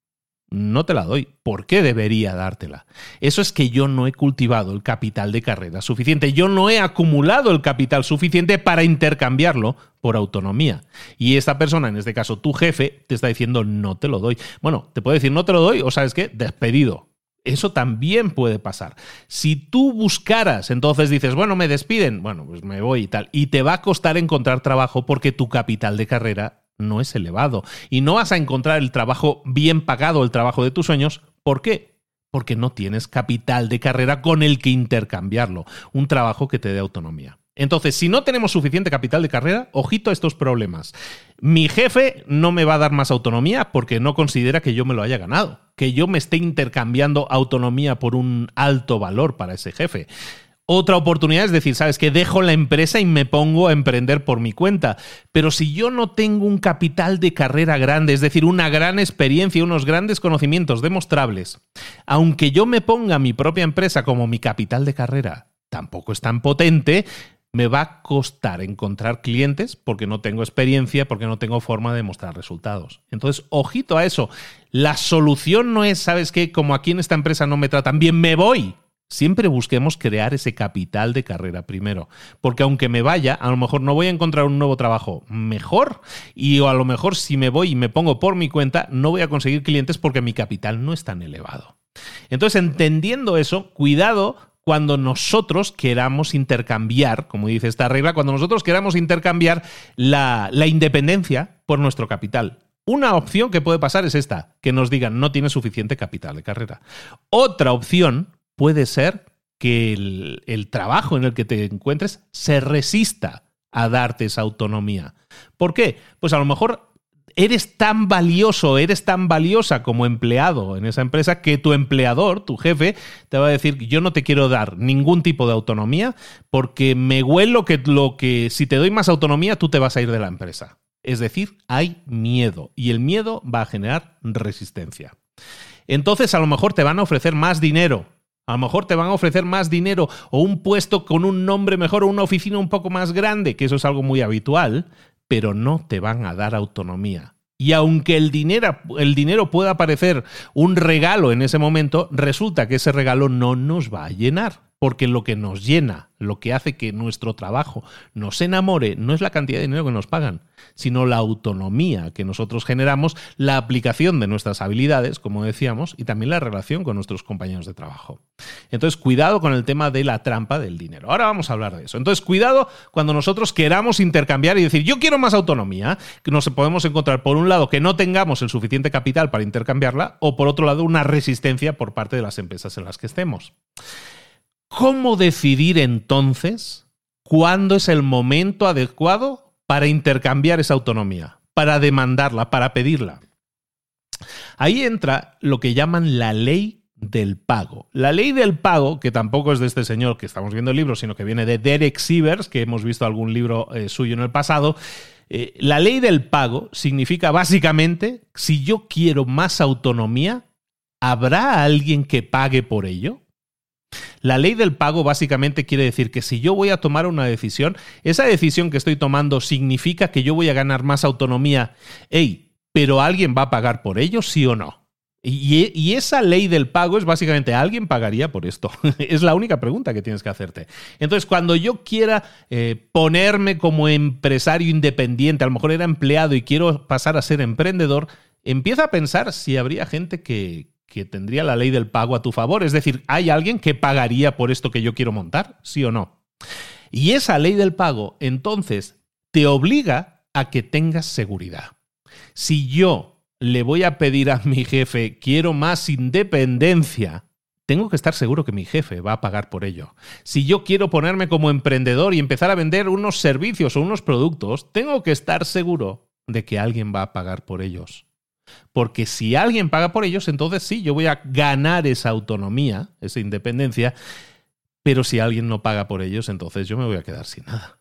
no te la doy. ¿Por qué debería dártela? Eso es que yo no he cultivado el capital de carrera suficiente. Yo no he acumulado el capital suficiente para intercambiarlo por autonomía. Y esta persona, en este caso tu jefe, te está diciendo no te lo doy. Bueno, te puede decir no te lo doy o sabes qué, despedido. Eso también puede pasar. Si tú buscaras, entonces dices, bueno, me despiden, bueno, pues me voy y tal. Y te va a costar encontrar trabajo porque tu capital de carrera no es elevado. Y no vas a encontrar el trabajo bien pagado, el trabajo de tus sueños. ¿Por qué? Porque no tienes capital de carrera con el que intercambiarlo. Un trabajo que te dé autonomía. Entonces, si no tenemos suficiente capital de carrera, ojito a estos problemas. Mi jefe no me va a dar más autonomía porque no considera que yo me lo haya ganado, que yo me esté intercambiando autonomía por un alto valor para ese jefe. Otra oportunidad es decir, sabes que dejo la empresa y me pongo a emprender por mi cuenta. Pero si yo no tengo un capital de carrera grande, es decir, una gran experiencia, unos grandes conocimientos demostrables, aunque yo me ponga mi propia empresa como mi capital de carrera, tampoco es tan potente, me va a costar encontrar clientes porque no tengo experiencia, porque no tengo forma de mostrar resultados. Entonces, ojito a eso. La solución no es, ¿sabes qué? Como aquí en esta empresa no me tratan bien, me voy. Siempre busquemos crear ese capital de carrera primero, porque aunque me vaya, a lo mejor no voy a encontrar un nuevo trabajo mejor y a lo mejor si me voy y me pongo por mi cuenta, no voy a conseguir clientes porque mi capital no es tan elevado. Entonces, entendiendo eso, cuidado cuando nosotros queramos intercambiar, como dice esta regla, cuando nosotros queramos intercambiar la, independencia por nuestro capital. Una opción que puede pasar es esta, que nos digan no tiene suficiente capital de carrera. Otra opción puede ser que el, el, trabajo en el que te encuentres se resista a darte esa autonomía. ¿Por qué? Pues a lo mejor eres tan valioso, eres tan valiosa como empleado en esa empresa que tu empleador, tu jefe, te va a decir, yo no te quiero dar ningún tipo de autonomía porque me huelo que lo que si te doy más autonomía tú te vas a ir de la empresa. Es decir, hay miedo y el miedo va a generar resistencia. Entonces a lo mejor te van a ofrecer más dinero, a lo mejor te van a ofrecer más dinero o un puesto con un nombre mejor o una oficina un poco más grande, que eso es algo muy habitual, pero no te van a dar autonomía. Y aunque el dinero, el dinero pueda parecer un regalo en ese momento, resulta que ese regalo no nos va a llenar. Porque lo que nos llena, lo que hace que nuestro trabajo nos enamore, no es la cantidad de dinero que nos pagan, sino la autonomía que nosotros generamos, la aplicación de nuestras habilidades, como decíamos, y también la relación con nuestros compañeros de trabajo. Entonces, cuidado con el tema de la trampa del dinero. Ahora vamos a hablar de eso. Entonces, cuidado cuando nosotros queramos intercambiar y decir, yo quiero más autonomía, que nos podemos encontrar, por un lado, que no tengamos el suficiente capital para intercambiarla, o por otro lado, una resistencia por parte de las empresas en las que estemos. ¿Cómo decidir entonces cuándo es el momento adecuado para intercambiar esa autonomía, para demandarla, para pedirla? Ahí entra lo que llaman la ley del pago. La ley del pago, que tampoco es de este señor que estamos viendo el libro, sino que viene de Derek Sievers, que hemos visto algún libro eh, suyo en el pasado, eh, la ley del pago significa básicamente, si yo quiero más autonomía, ¿habrá alguien que pague por ello? La ley del pago básicamente quiere decir que si yo voy a tomar una decisión, esa decisión que estoy tomando significa que yo voy a ganar más autonomía. Ey, pero alguien va a pagar por ello, sí o no. Y, esa ley del pago es básicamente, ¿alguien pagaría por esto? (laughs) es la única pregunta que tienes que hacerte. Entonces, cuando yo quiera eh, ponerme como empresario independiente, a lo mejor era empleado y quiero pasar a ser emprendedor, empieza a pensar si habría gente que, que tendría la ley del pago a tu favor. Es decir, ¿hay alguien que pagaría por esto que yo quiero montar? ¿Sí o no? Y esa ley del pago, entonces, te obliga a que tengas seguridad. Si yo le voy a pedir a mi jefe, quiero más independencia, tengo que estar seguro que mi jefe va a pagar por ello. Si yo quiero ponerme como emprendedor y empezar a vender unos servicios o unos productos, tengo que estar seguro de que alguien va a pagar por ellos. Porque si alguien paga por ellos, entonces sí, yo voy a ganar esa autonomía, esa independencia, pero si alguien no paga por ellos, entonces yo me voy a quedar sin nada.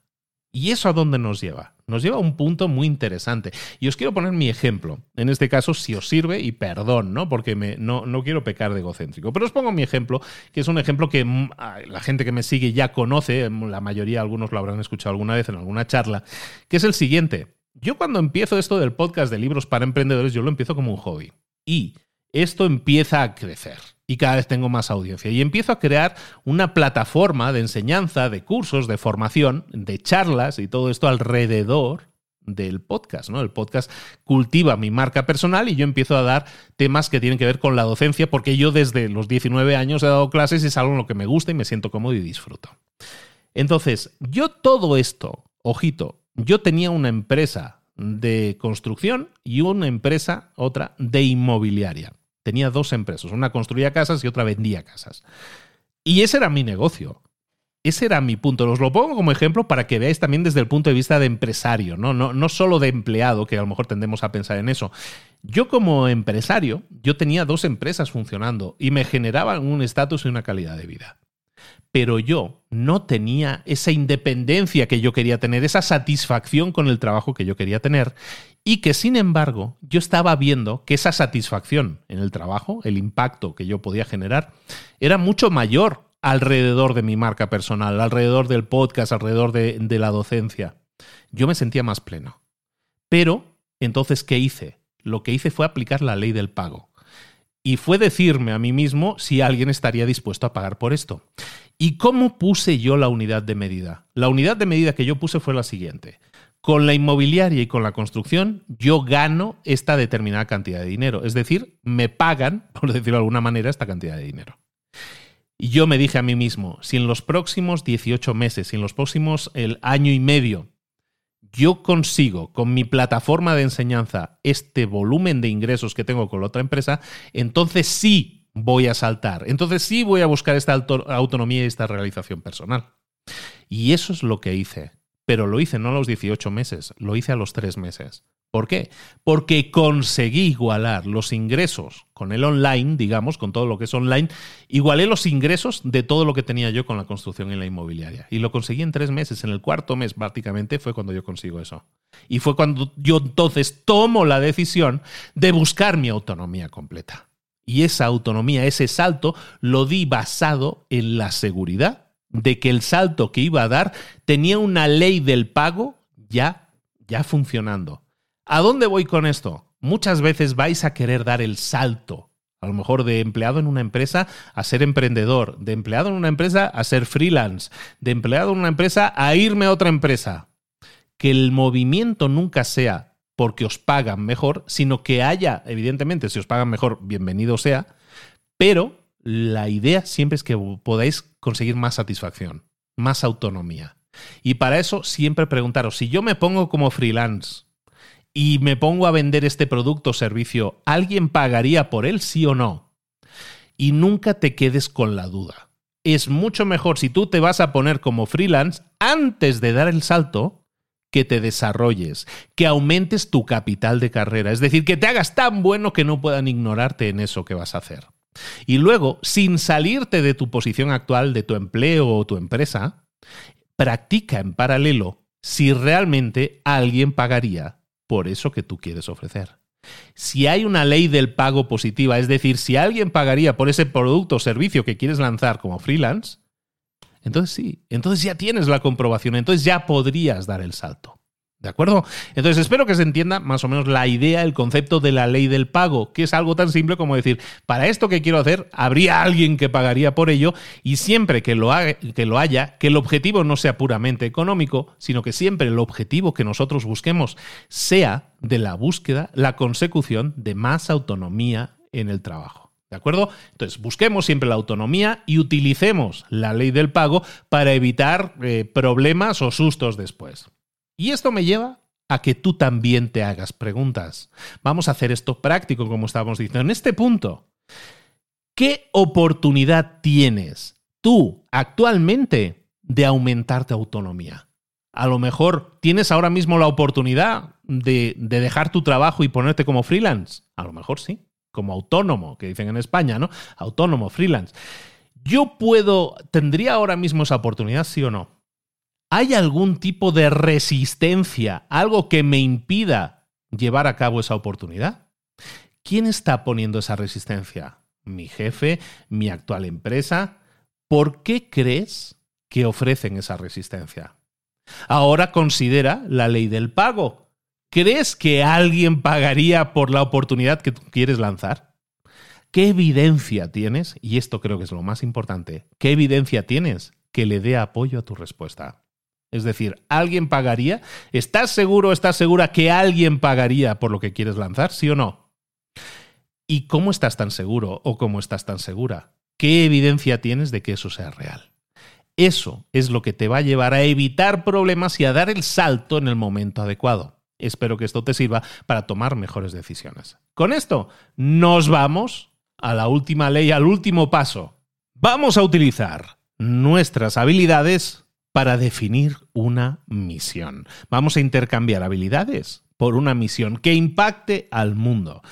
¿Y eso a dónde nos lleva? Nos lleva a un punto muy interesante. Y os quiero poner mi ejemplo. En este caso, si os sirve, y perdón, ¿no? Porque me, no, no quiero pecar de egocéntrico. Pero os pongo mi ejemplo, que es un ejemplo que mm, la gente que me sigue ya conoce, la mayoría, algunos lo habrán escuchado alguna vez en alguna charla, que es el siguiente. Yo cuando empiezo esto del podcast de libros para emprendedores, yo lo empiezo como un hobby. Y esto empieza a crecer y cada vez tengo más audiencia. Y empiezo a crear una plataforma de enseñanza, de cursos, de formación, de charlas y todo esto alrededor del podcast, ¿no? El podcast cultiva mi marca personal y yo empiezo a dar temas que tienen que ver con la docencia porque yo desde los 19 años he dado clases y es algo en lo que me gusta y me siento cómodo y disfruto. Entonces, yo todo esto, ojito, yo tenía una empresa de construcción y una empresa, otra, de inmobiliaria. Tenía dos empresas, una construía casas y otra vendía casas. Y ese era mi negocio. ese era mi punto. Os lo pongo como ejemplo para que veáis también desde el punto de vista de empresario, ¿no? No, no solo de empleado, que a lo mejor tendemos a pensar en eso. Yo como empresario, yo tenía dos empresas funcionando y me generaban un estatus y una calidad de vida. Pero yo no tenía esa independencia que yo quería tener, esa satisfacción con el trabajo que yo quería tener y que sin embargo yo estaba viendo que esa satisfacción en el trabajo, el impacto que yo podía generar, era mucho mayor alrededor de mi marca personal, alrededor del podcast, alrededor de, la docencia. Yo me sentía más pleno. Pero, entonces, ¿qué hice? Lo que hice fue aplicar la ley del pago. Y fue decirme a mí mismo si alguien estaría dispuesto a pagar por esto. ¿Y cómo puse yo la unidad de medida? La unidad de medida que yo puse fue la siguiente. Con la inmobiliaria y con la construcción, yo gano esta determinada cantidad de dinero. Es decir, me pagan, (laughs) por decirlo de alguna manera, esta cantidad de dinero. Y yo me dije a mí mismo, si en los próximos 18 meses, si en los próximos el año y medio, yo consigo con mi plataforma de enseñanza este volumen de ingresos que tengo con la otra empresa, entonces sí voy a saltar, entonces sí voy a buscar esta autonomía y esta realización personal. Y eso es lo que hice, pero lo hice no a los 18 meses, lo hice a los 3 meses. ¿Por qué? Porque conseguí igualar los ingresos con el online, digamos, con todo lo que es online, igualé los ingresos de todo lo que tenía yo con la construcción y la inmobiliaria. Y lo conseguí en tres meses, en el cuarto mes prácticamente fue cuando yo consigo eso. Y fue cuando yo entonces tomo la decisión de buscar mi autonomía completa. Y esa autonomía, ese salto, lo di basado en la seguridad de que el salto que iba a dar tenía una ley del pago ya, ya funcionando ¿A dónde voy con esto? Muchas veces vais a querer dar el salto, a lo mejor de empleado en una empresa a ser emprendedor, de empleado en una empresa a ser freelance, de empleado en una empresa a irme a otra empresa. Que el movimiento nunca sea porque os pagan mejor, sino que haya, evidentemente, si os pagan mejor, bienvenido sea, pero la idea siempre es que podáis conseguir más satisfacción, más autonomía. Y para eso siempre preguntaros, si yo me pongo como freelance, y me pongo a vender este producto o servicio, ¿alguien pagaría por él, sí o no? Y nunca te quedes con la duda. Es mucho mejor si tú te vas a poner como freelance antes de dar el salto, que te desarrolles, que aumentes tu capital de carrera, es decir, que te hagas tan bueno que no puedan ignorarte en eso que vas a hacer. Y luego, sin salirte de tu posición actual, de tu empleo o tu empresa, practica en paralelo si realmente alguien pagaría por eso que tú quieres ofrecer. Si hay una ley del pago positiva, es decir, si alguien pagaría por ese producto o servicio que quieres lanzar como freelance, entonces sí, entonces ya tienes la comprobación, entonces ya podrías dar el salto. ¿De acuerdo? Entonces espero que se entienda más o menos la idea, el concepto de la ley del pago, que es algo tan simple como decir, para esto que quiero hacer, habría alguien que pagaría por ello y siempre que lo, que lo haya, que el objetivo no sea puramente económico, sino que siempre el objetivo que nosotros busquemos sea de la búsqueda, la consecución de más autonomía en el trabajo. ¿De acuerdo? Entonces, busquemos siempre la autonomía y utilicemos la ley del pago para evitar eh, problemas o sustos después. Y esto me lleva a que tú también te hagas preguntas. Vamos a hacer esto práctico, como estábamos diciendo. En este punto, ¿qué oportunidad tienes tú actualmente de aumentar tu autonomía? A lo mejor tienes ahora mismo la oportunidad de, de, dejar tu trabajo y ponerte como freelance. A lo mejor sí, como autónomo, que dicen en España, ¿no? Autónomo, freelance. Yo puedo, tendría ahora mismo esa oportunidad, sí o no. ¿Hay algún tipo de resistencia, algo que me impida llevar a cabo esa oportunidad? ¿Quién está poniendo esa resistencia? ¿Mi jefe? ¿Mi actual empresa? ¿Por qué crees que ofrecen esa resistencia? Ahora considera la ley del pago. ¿Crees que alguien pagaría por la oportunidad que tú quieres lanzar? ¿Qué evidencia tienes? Y esto creo que es lo más importante. ¿Qué evidencia tienes que le dé apoyo a tu respuesta? Es decir, ¿alguien pagaría? ¿Estás seguro, estás segura que alguien pagaría por lo que quieres lanzar? ¿Sí o no? ¿Y cómo estás tan seguro o cómo estás tan segura? ¿Qué evidencia tienes de que eso sea real? Eso es lo que te va a llevar a evitar problemas y a dar el salto en el momento adecuado. Espero que esto te sirva para tomar mejores decisiones. Con esto, nos vamos a la última ley, al último paso. Vamos a utilizar nuestras habilidades para definir una misión. Vamos a intercambiar habilidades por una misión que impacte al mundo.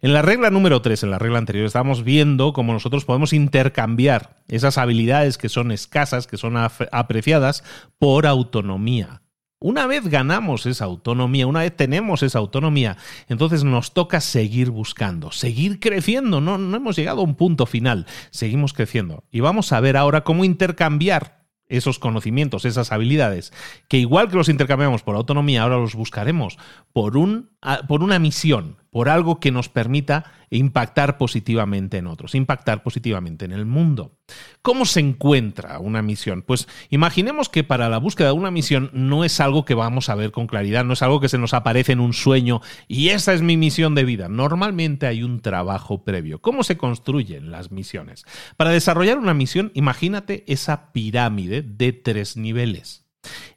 En la regla número 3, en la regla anterior, estábamos viendo cómo nosotros podemos intercambiar esas habilidades que son escasas, que son apreciadas, por autonomía. Una vez ganamos esa autonomía, una vez tenemos esa autonomía, entonces nos toca seguir buscando, seguir creciendo. No, no hemos llegado a un punto final, seguimos creciendo. Y vamos a ver ahora cómo intercambiar esos conocimientos, esas habilidades, que igual que los intercambiamos por autonomía, ahora los buscaremos por, un, por una misión, por algo que nos permita impactar positivamente en otros, impactar positivamente en el mundo. ¿Cómo se encuentra una misión? Pues imaginemos que para la búsqueda de una misión no es algo que vamos a ver con claridad, no es algo que se nos aparece en un sueño y esa es mi misión de vida. Normalmente hay un trabajo previo. ¿Cómo se construyen las misiones? Para desarrollar una misión, imagínate esa pirámide de tres niveles.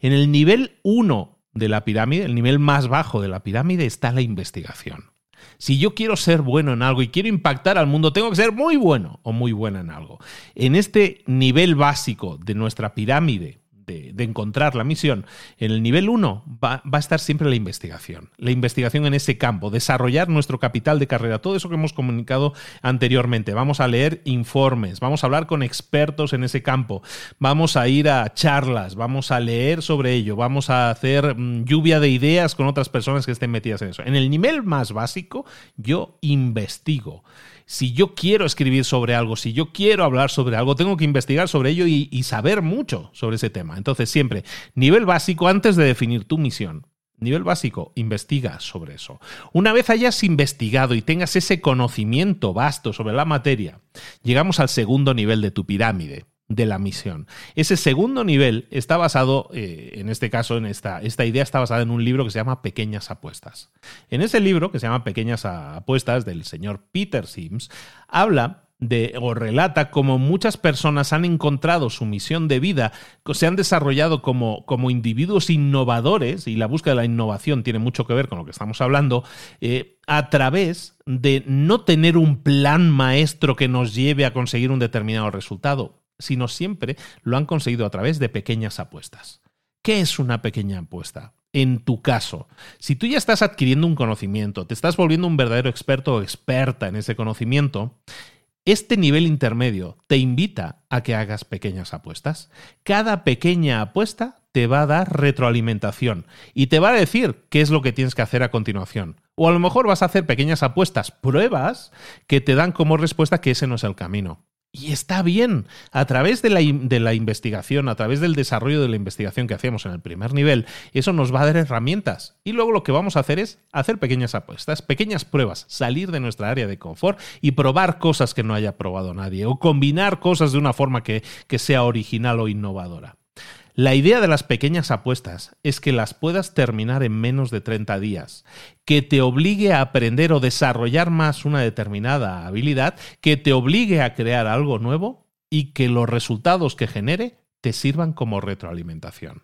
En el nivel 1 de la pirámide, el nivel más bajo de la pirámide, está la investigación. Si yo quiero ser bueno en algo y quiero impactar al mundo, tengo que ser muy bueno o muy buena en algo. En este nivel básico de nuestra pirámide de, encontrar la misión, en el nivel 1 va, va, a estar siempre la investigación. La investigación en ese campo, desarrollar nuestro capital de carrera, todo eso que hemos comunicado anteriormente. Vamos a leer informes, vamos a hablar con expertos en ese campo, vamos a ir a charlas, vamos a leer sobre ello, vamos a hacer mm, lluvia de ideas con otras personas que estén metidas en eso. En el nivel más básico, yo investigo si yo quiero escribir sobre algo, si yo quiero hablar sobre algo, tengo que investigar sobre ello y, saber mucho sobre ese tema. Entonces, siempre, nivel básico, antes de definir tu misión, Nivel básico, investiga sobre eso. Una vez hayas investigado y tengas ese conocimiento vasto sobre la materia, llegamos al segundo nivel de tu pirámide, de la misión. Ese segundo nivel está basado, eh, en este caso, en esta, esta idea está basada en un libro que se llama Pequeñas Apuestas. En ese libro, que se llama Pequeñas Apuestas, del señor Peter Sims, habla de, o relata cómo muchas personas han encontrado su misión de vida, se han desarrollado como, como individuos innovadores, y la búsqueda de la innovación tiene mucho que ver con lo que estamos hablando, eh, a través de no tener un plan maestro que nos lleve a conseguir un determinado resultado, sino siempre lo han conseguido a través de pequeñas apuestas. ¿Qué es una pequeña apuesta? En tu caso, si tú ya estás adquiriendo un conocimiento, te estás volviendo un verdadero experto o experta en ese conocimiento, este nivel intermedio te invita a que hagas pequeñas apuestas. Cada pequeña apuesta te va a dar retroalimentación y te va a decir qué es lo que tienes que hacer a continuación. O a lo mejor vas a hacer pequeñas apuestas, pruebas que te dan como respuesta que ese no es el camino. Y está bien. A través de la, de la, investigación, a través del desarrollo de la investigación que hacíamos en el primer nivel, eso nos va a dar herramientas. Y luego lo que vamos a hacer es hacer pequeñas apuestas, pequeñas pruebas, salir de nuestra área de confort y probar cosas que no haya probado nadie o combinar cosas de una forma que, que sea original o innovadora. La idea de las pequeñas apuestas es que las puedas terminar en menos de 30 días, que te obligue a aprender o desarrollar más una determinada habilidad, que te obligue a crear algo nuevo y que los resultados que genere te sirvan como retroalimentación.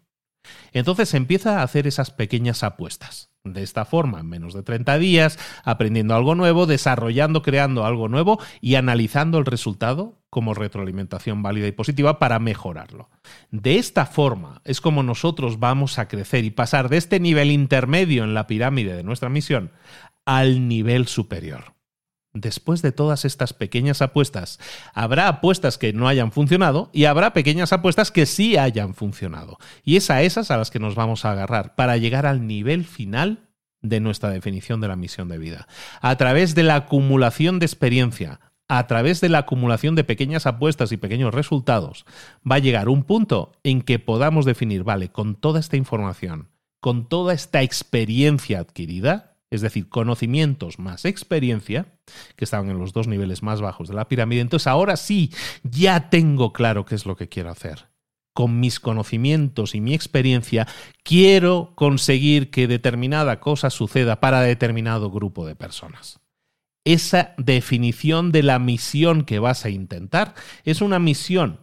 Entonces empieza a hacer esas pequeñas apuestas. De esta forma, en menos de 30 días, aprendiendo algo nuevo, desarrollando, creando algo nuevo y analizando el resultado como retroalimentación válida y positiva para mejorarlo. De esta forma es como nosotros vamos a crecer y pasar de este nivel intermedio en la pirámide de nuestra misión al nivel superior. Después de todas estas pequeñas apuestas, habrá apuestas que no hayan funcionado y habrá pequeñas apuestas que sí hayan funcionado. Y es a esas a las que nos vamos a agarrar para llegar al nivel final de nuestra definición de la misión de vida. A través de la acumulación de experiencia, a través de la acumulación de pequeñas apuestas y pequeños resultados, va a llegar un punto en que podamos definir, vale, con toda esta información, con toda esta experiencia adquirida, es decir, conocimientos más experiencia, que estaban en los dos niveles más bajos de la pirámide. Entonces ahora sí, ya tengo claro qué es lo que quiero hacer. Con mis conocimientos y mi experiencia, quiero conseguir que determinada cosa suceda para determinado grupo de personas. Esa definición de la misión que vas a intentar. Es una misión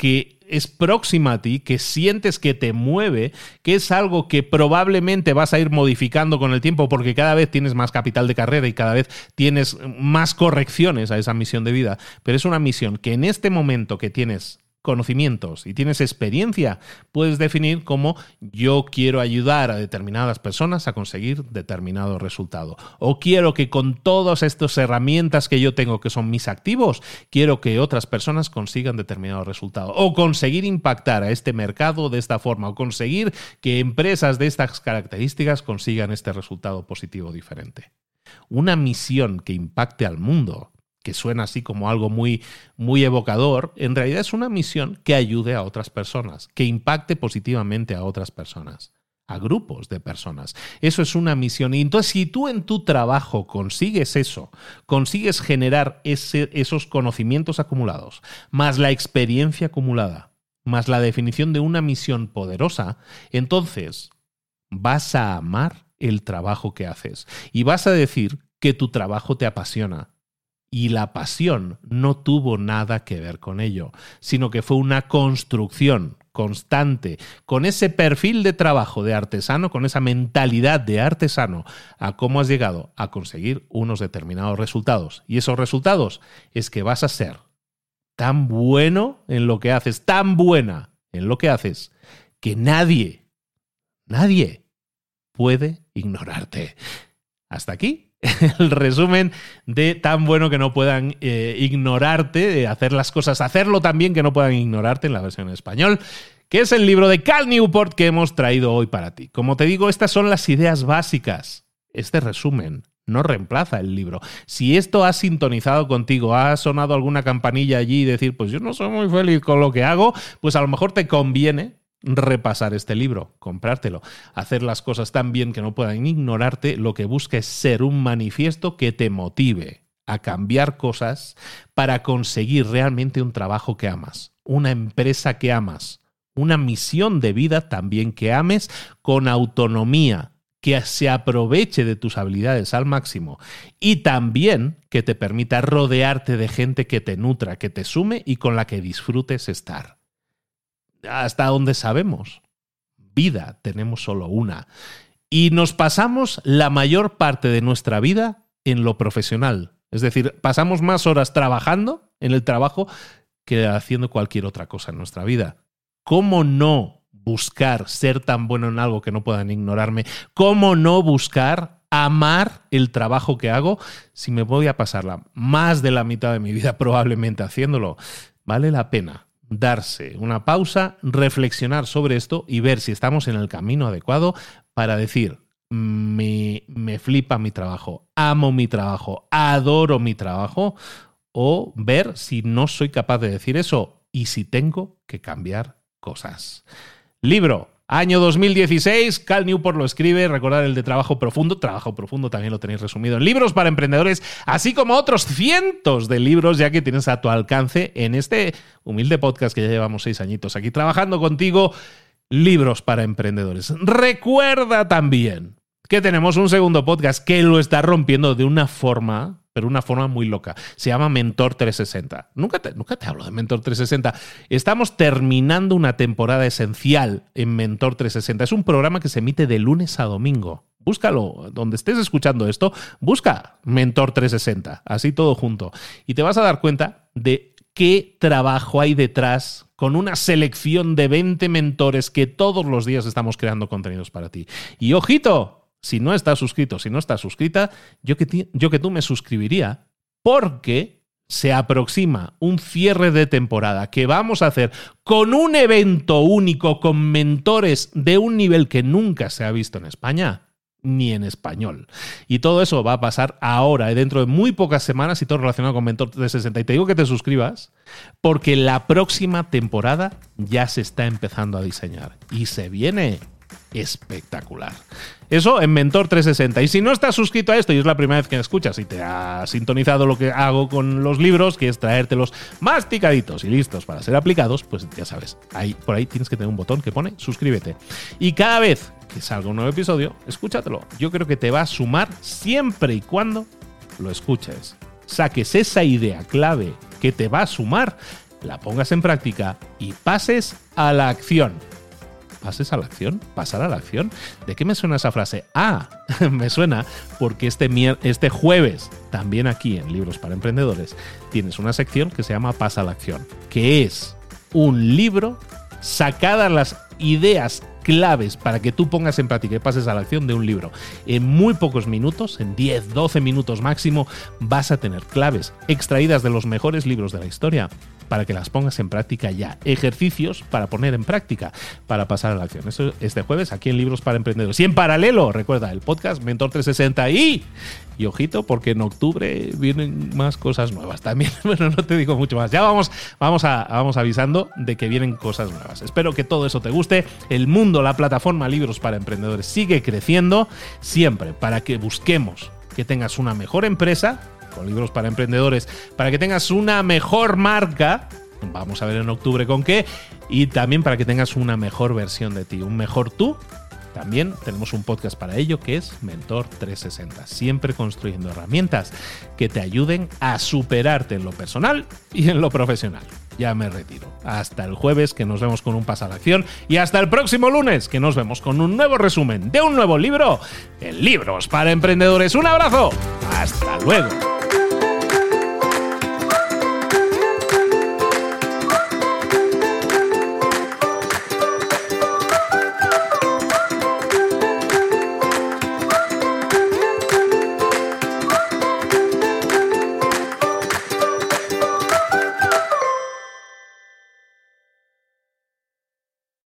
que es próxima a ti, que sientes que te mueve, que es algo que probablemente vas a ir modificando con el tiempo porque cada vez tienes más capital de carrera y cada vez tienes más correcciones a esa misión de vida, pero es una misión que en este momento que tienes conocimientos y tienes experiencia, puedes definir como yo quiero ayudar a determinadas personas a conseguir determinado resultado. O quiero que con todas estas herramientas que yo tengo, que son mis activos, quiero que otras personas consigan determinado resultado. O conseguir impactar a este mercado de esta forma. O conseguir que empresas de estas características consigan este resultado positivo diferente. Una misión que impacte al mundo que suena así como algo muy, muy evocador, en realidad es una misión que ayude a otras personas, que impacte positivamente a otras personas, a grupos de personas. Eso es una misión. Y entonces, si tú en tu trabajo consigues eso, consigues generar esos conocimientos acumulados, más la experiencia acumulada, más la definición de una misión poderosa, entonces vas a amar el trabajo que haces y vas a decir que tu trabajo te apasiona y la pasión no tuvo nada que ver con ello, sino que fue una construcción constante, con ese perfil de trabajo de artesano, con esa mentalidad de artesano, a cómo has llegado a conseguir unos determinados resultados. Y esos resultados es que vas a ser tan bueno en lo que haces, tan buena en lo que haces, que nadie, nadie puede ignorarte. Hasta aquí (laughs) el resumen de tan bueno que no puedan eh, ignorarte, de hacer las cosas, hacerlo también que no puedan ignorarte en la versión en español, que es el libro de Cal Newport que hemos traído hoy para ti. Como te digo, estas son las ideas básicas. Este resumen no reemplaza el libro. Si esto ha sintonizado contigo, ha sonado alguna campanilla allí y decir, pues yo no soy muy feliz con lo que hago, pues a lo mejor te conviene repasar este libro, comprártelo, hacer las cosas tan bien que no puedan ignorarte, lo que busca es ser un manifiesto que te motive a cambiar cosas para conseguir realmente un trabajo que amas, una empresa que amas, una misión de vida también que ames con autonomía, que se aproveche de tus habilidades al máximo y también que te permita rodearte de gente que te nutra, que te sume y con la que disfrutes estar hasta donde sabemos. Vida tenemos solo una. Y nos pasamos la mayor parte de nuestra vida en lo profesional. Es decir, pasamos más horas trabajando en el trabajo que haciendo cualquier otra cosa en nuestra vida. ¿Cómo no buscar ser tan bueno en algo que no puedan ignorarme? ¿Cómo no buscar amar el trabajo que hago si me voy a pasarla más de la mitad de mi vida (laughs) probablemente haciéndolo? Vale la pena darse una pausa, reflexionar sobre esto y ver si estamos en el camino adecuado para decir, me, me flipa mi trabajo, amo mi trabajo, adoro mi trabajo, o ver si no soy capaz de decir eso y si tengo que cambiar cosas. Libro Año 2016, Cal Newport lo escribe, recordar el de Trabajo Profundo, Trabajo Profundo también lo tenéis resumido en libros para emprendedores, así como otros cientos de libros ya que tienes a tu alcance en este humilde podcast que ya llevamos seis añitos aquí trabajando contigo, libros para emprendedores. Recuerda también que tenemos un segundo podcast que lo está rompiendo de una forma pero una forma muy loca. Se llama Mentor 360. Nunca te, nunca te hablo de Mentor 360. Estamos terminando una temporada esencial en Mentor 360. Es un programa que se emite de lunes a domingo. Búscalo, donde estés escuchando esto, busca Mentor 360, así todo junto. Y te vas a dar cuenta de qué trabajo hay detrás con una selección de 20 mentores que todos los días estamos creando contenidos para ti. Y ojito, si no estás suscrito, si no estás suscrita, yo que, yo que tú me suscribiría porque se aproxima un cierre de temporada que vamos a hacer con un evento único, con mentores de un nivel que nunca se ha visto en España ni en español. Y todo eso va a pasar ahora, dentro de muy pocas semanas y todo relacionado con Mentor 360. Y te digo que te suscribas porque la próxima temporada ya se está empezando a diseñar y se viene espectacular. Eso en Mentor 360. Y si no estás suscrito a esto y es la primera vez que me escuchas y te ha sintonizado lo que hago con los libros, que es traértelos masticaditos y listos para ser aplicados, pues ya sabes, ahí, por ahí tienes que tener un botón que pone suscríbete. Y cada vez que salga un nuevo episodio, escúchatelo. Yo creo que te va a sumar siempre y cuando lo escuches. Saques esa idea clave que te va a sumar, la pongas en práctica y pases a la acción pases a la acción, pasar a la acción. ¿De qué me suena esa frase? Ah, (laughs) me suena porque este, este jueves, también aquí en Libros para Emprendedores, tienes una sección que se llama Pasa a la acción, que es un libro, sacadas las ideas claves para que tú pongas en práctica y pases a la acción de un libro. En muy pocos minutos, en 10, 12 minutos máximo, vas a tener claves extraídas de los mejores libros de la historia para que las pongas en práctica ya. Ejercicios para poner en práctica, para pasar a la acción. Eso este jueves aquí en Libros para Emprendedores. Y en paralelo, recuerda, el podcast Mentor 360 y... Y ojito, porque en octubre vienen más cosas nuevas también. (laughs) Bueno, no te digo mucho más. Ya vamos, vamos, a, vamos avisando de que vienen cosas nuevas. Espero que todo eso te guste. El mundo, la plataforma Libros para Emprendedores sigue creciendo siempre para que busquemos que tengas una mejor empresa con libros para emprendedores, para que tengas una mejor marca. Vamos a ver en octubre con qué. Y también para que tengas una mejor versión de ti, un mejor tú. También tenemos un podcast para ello que es Mentor 360, siempre construyendo herramientas que te ayuden a superarte en lo personal y en lo profesional. Ya me retiro. Hasta el jueves que nos vemos con un la acción y hasta el próximo lunes que nos vemos con un nuevo resumen de un nuevo libro en Libros para Emprendedores. Un abrazo. Hasta luego.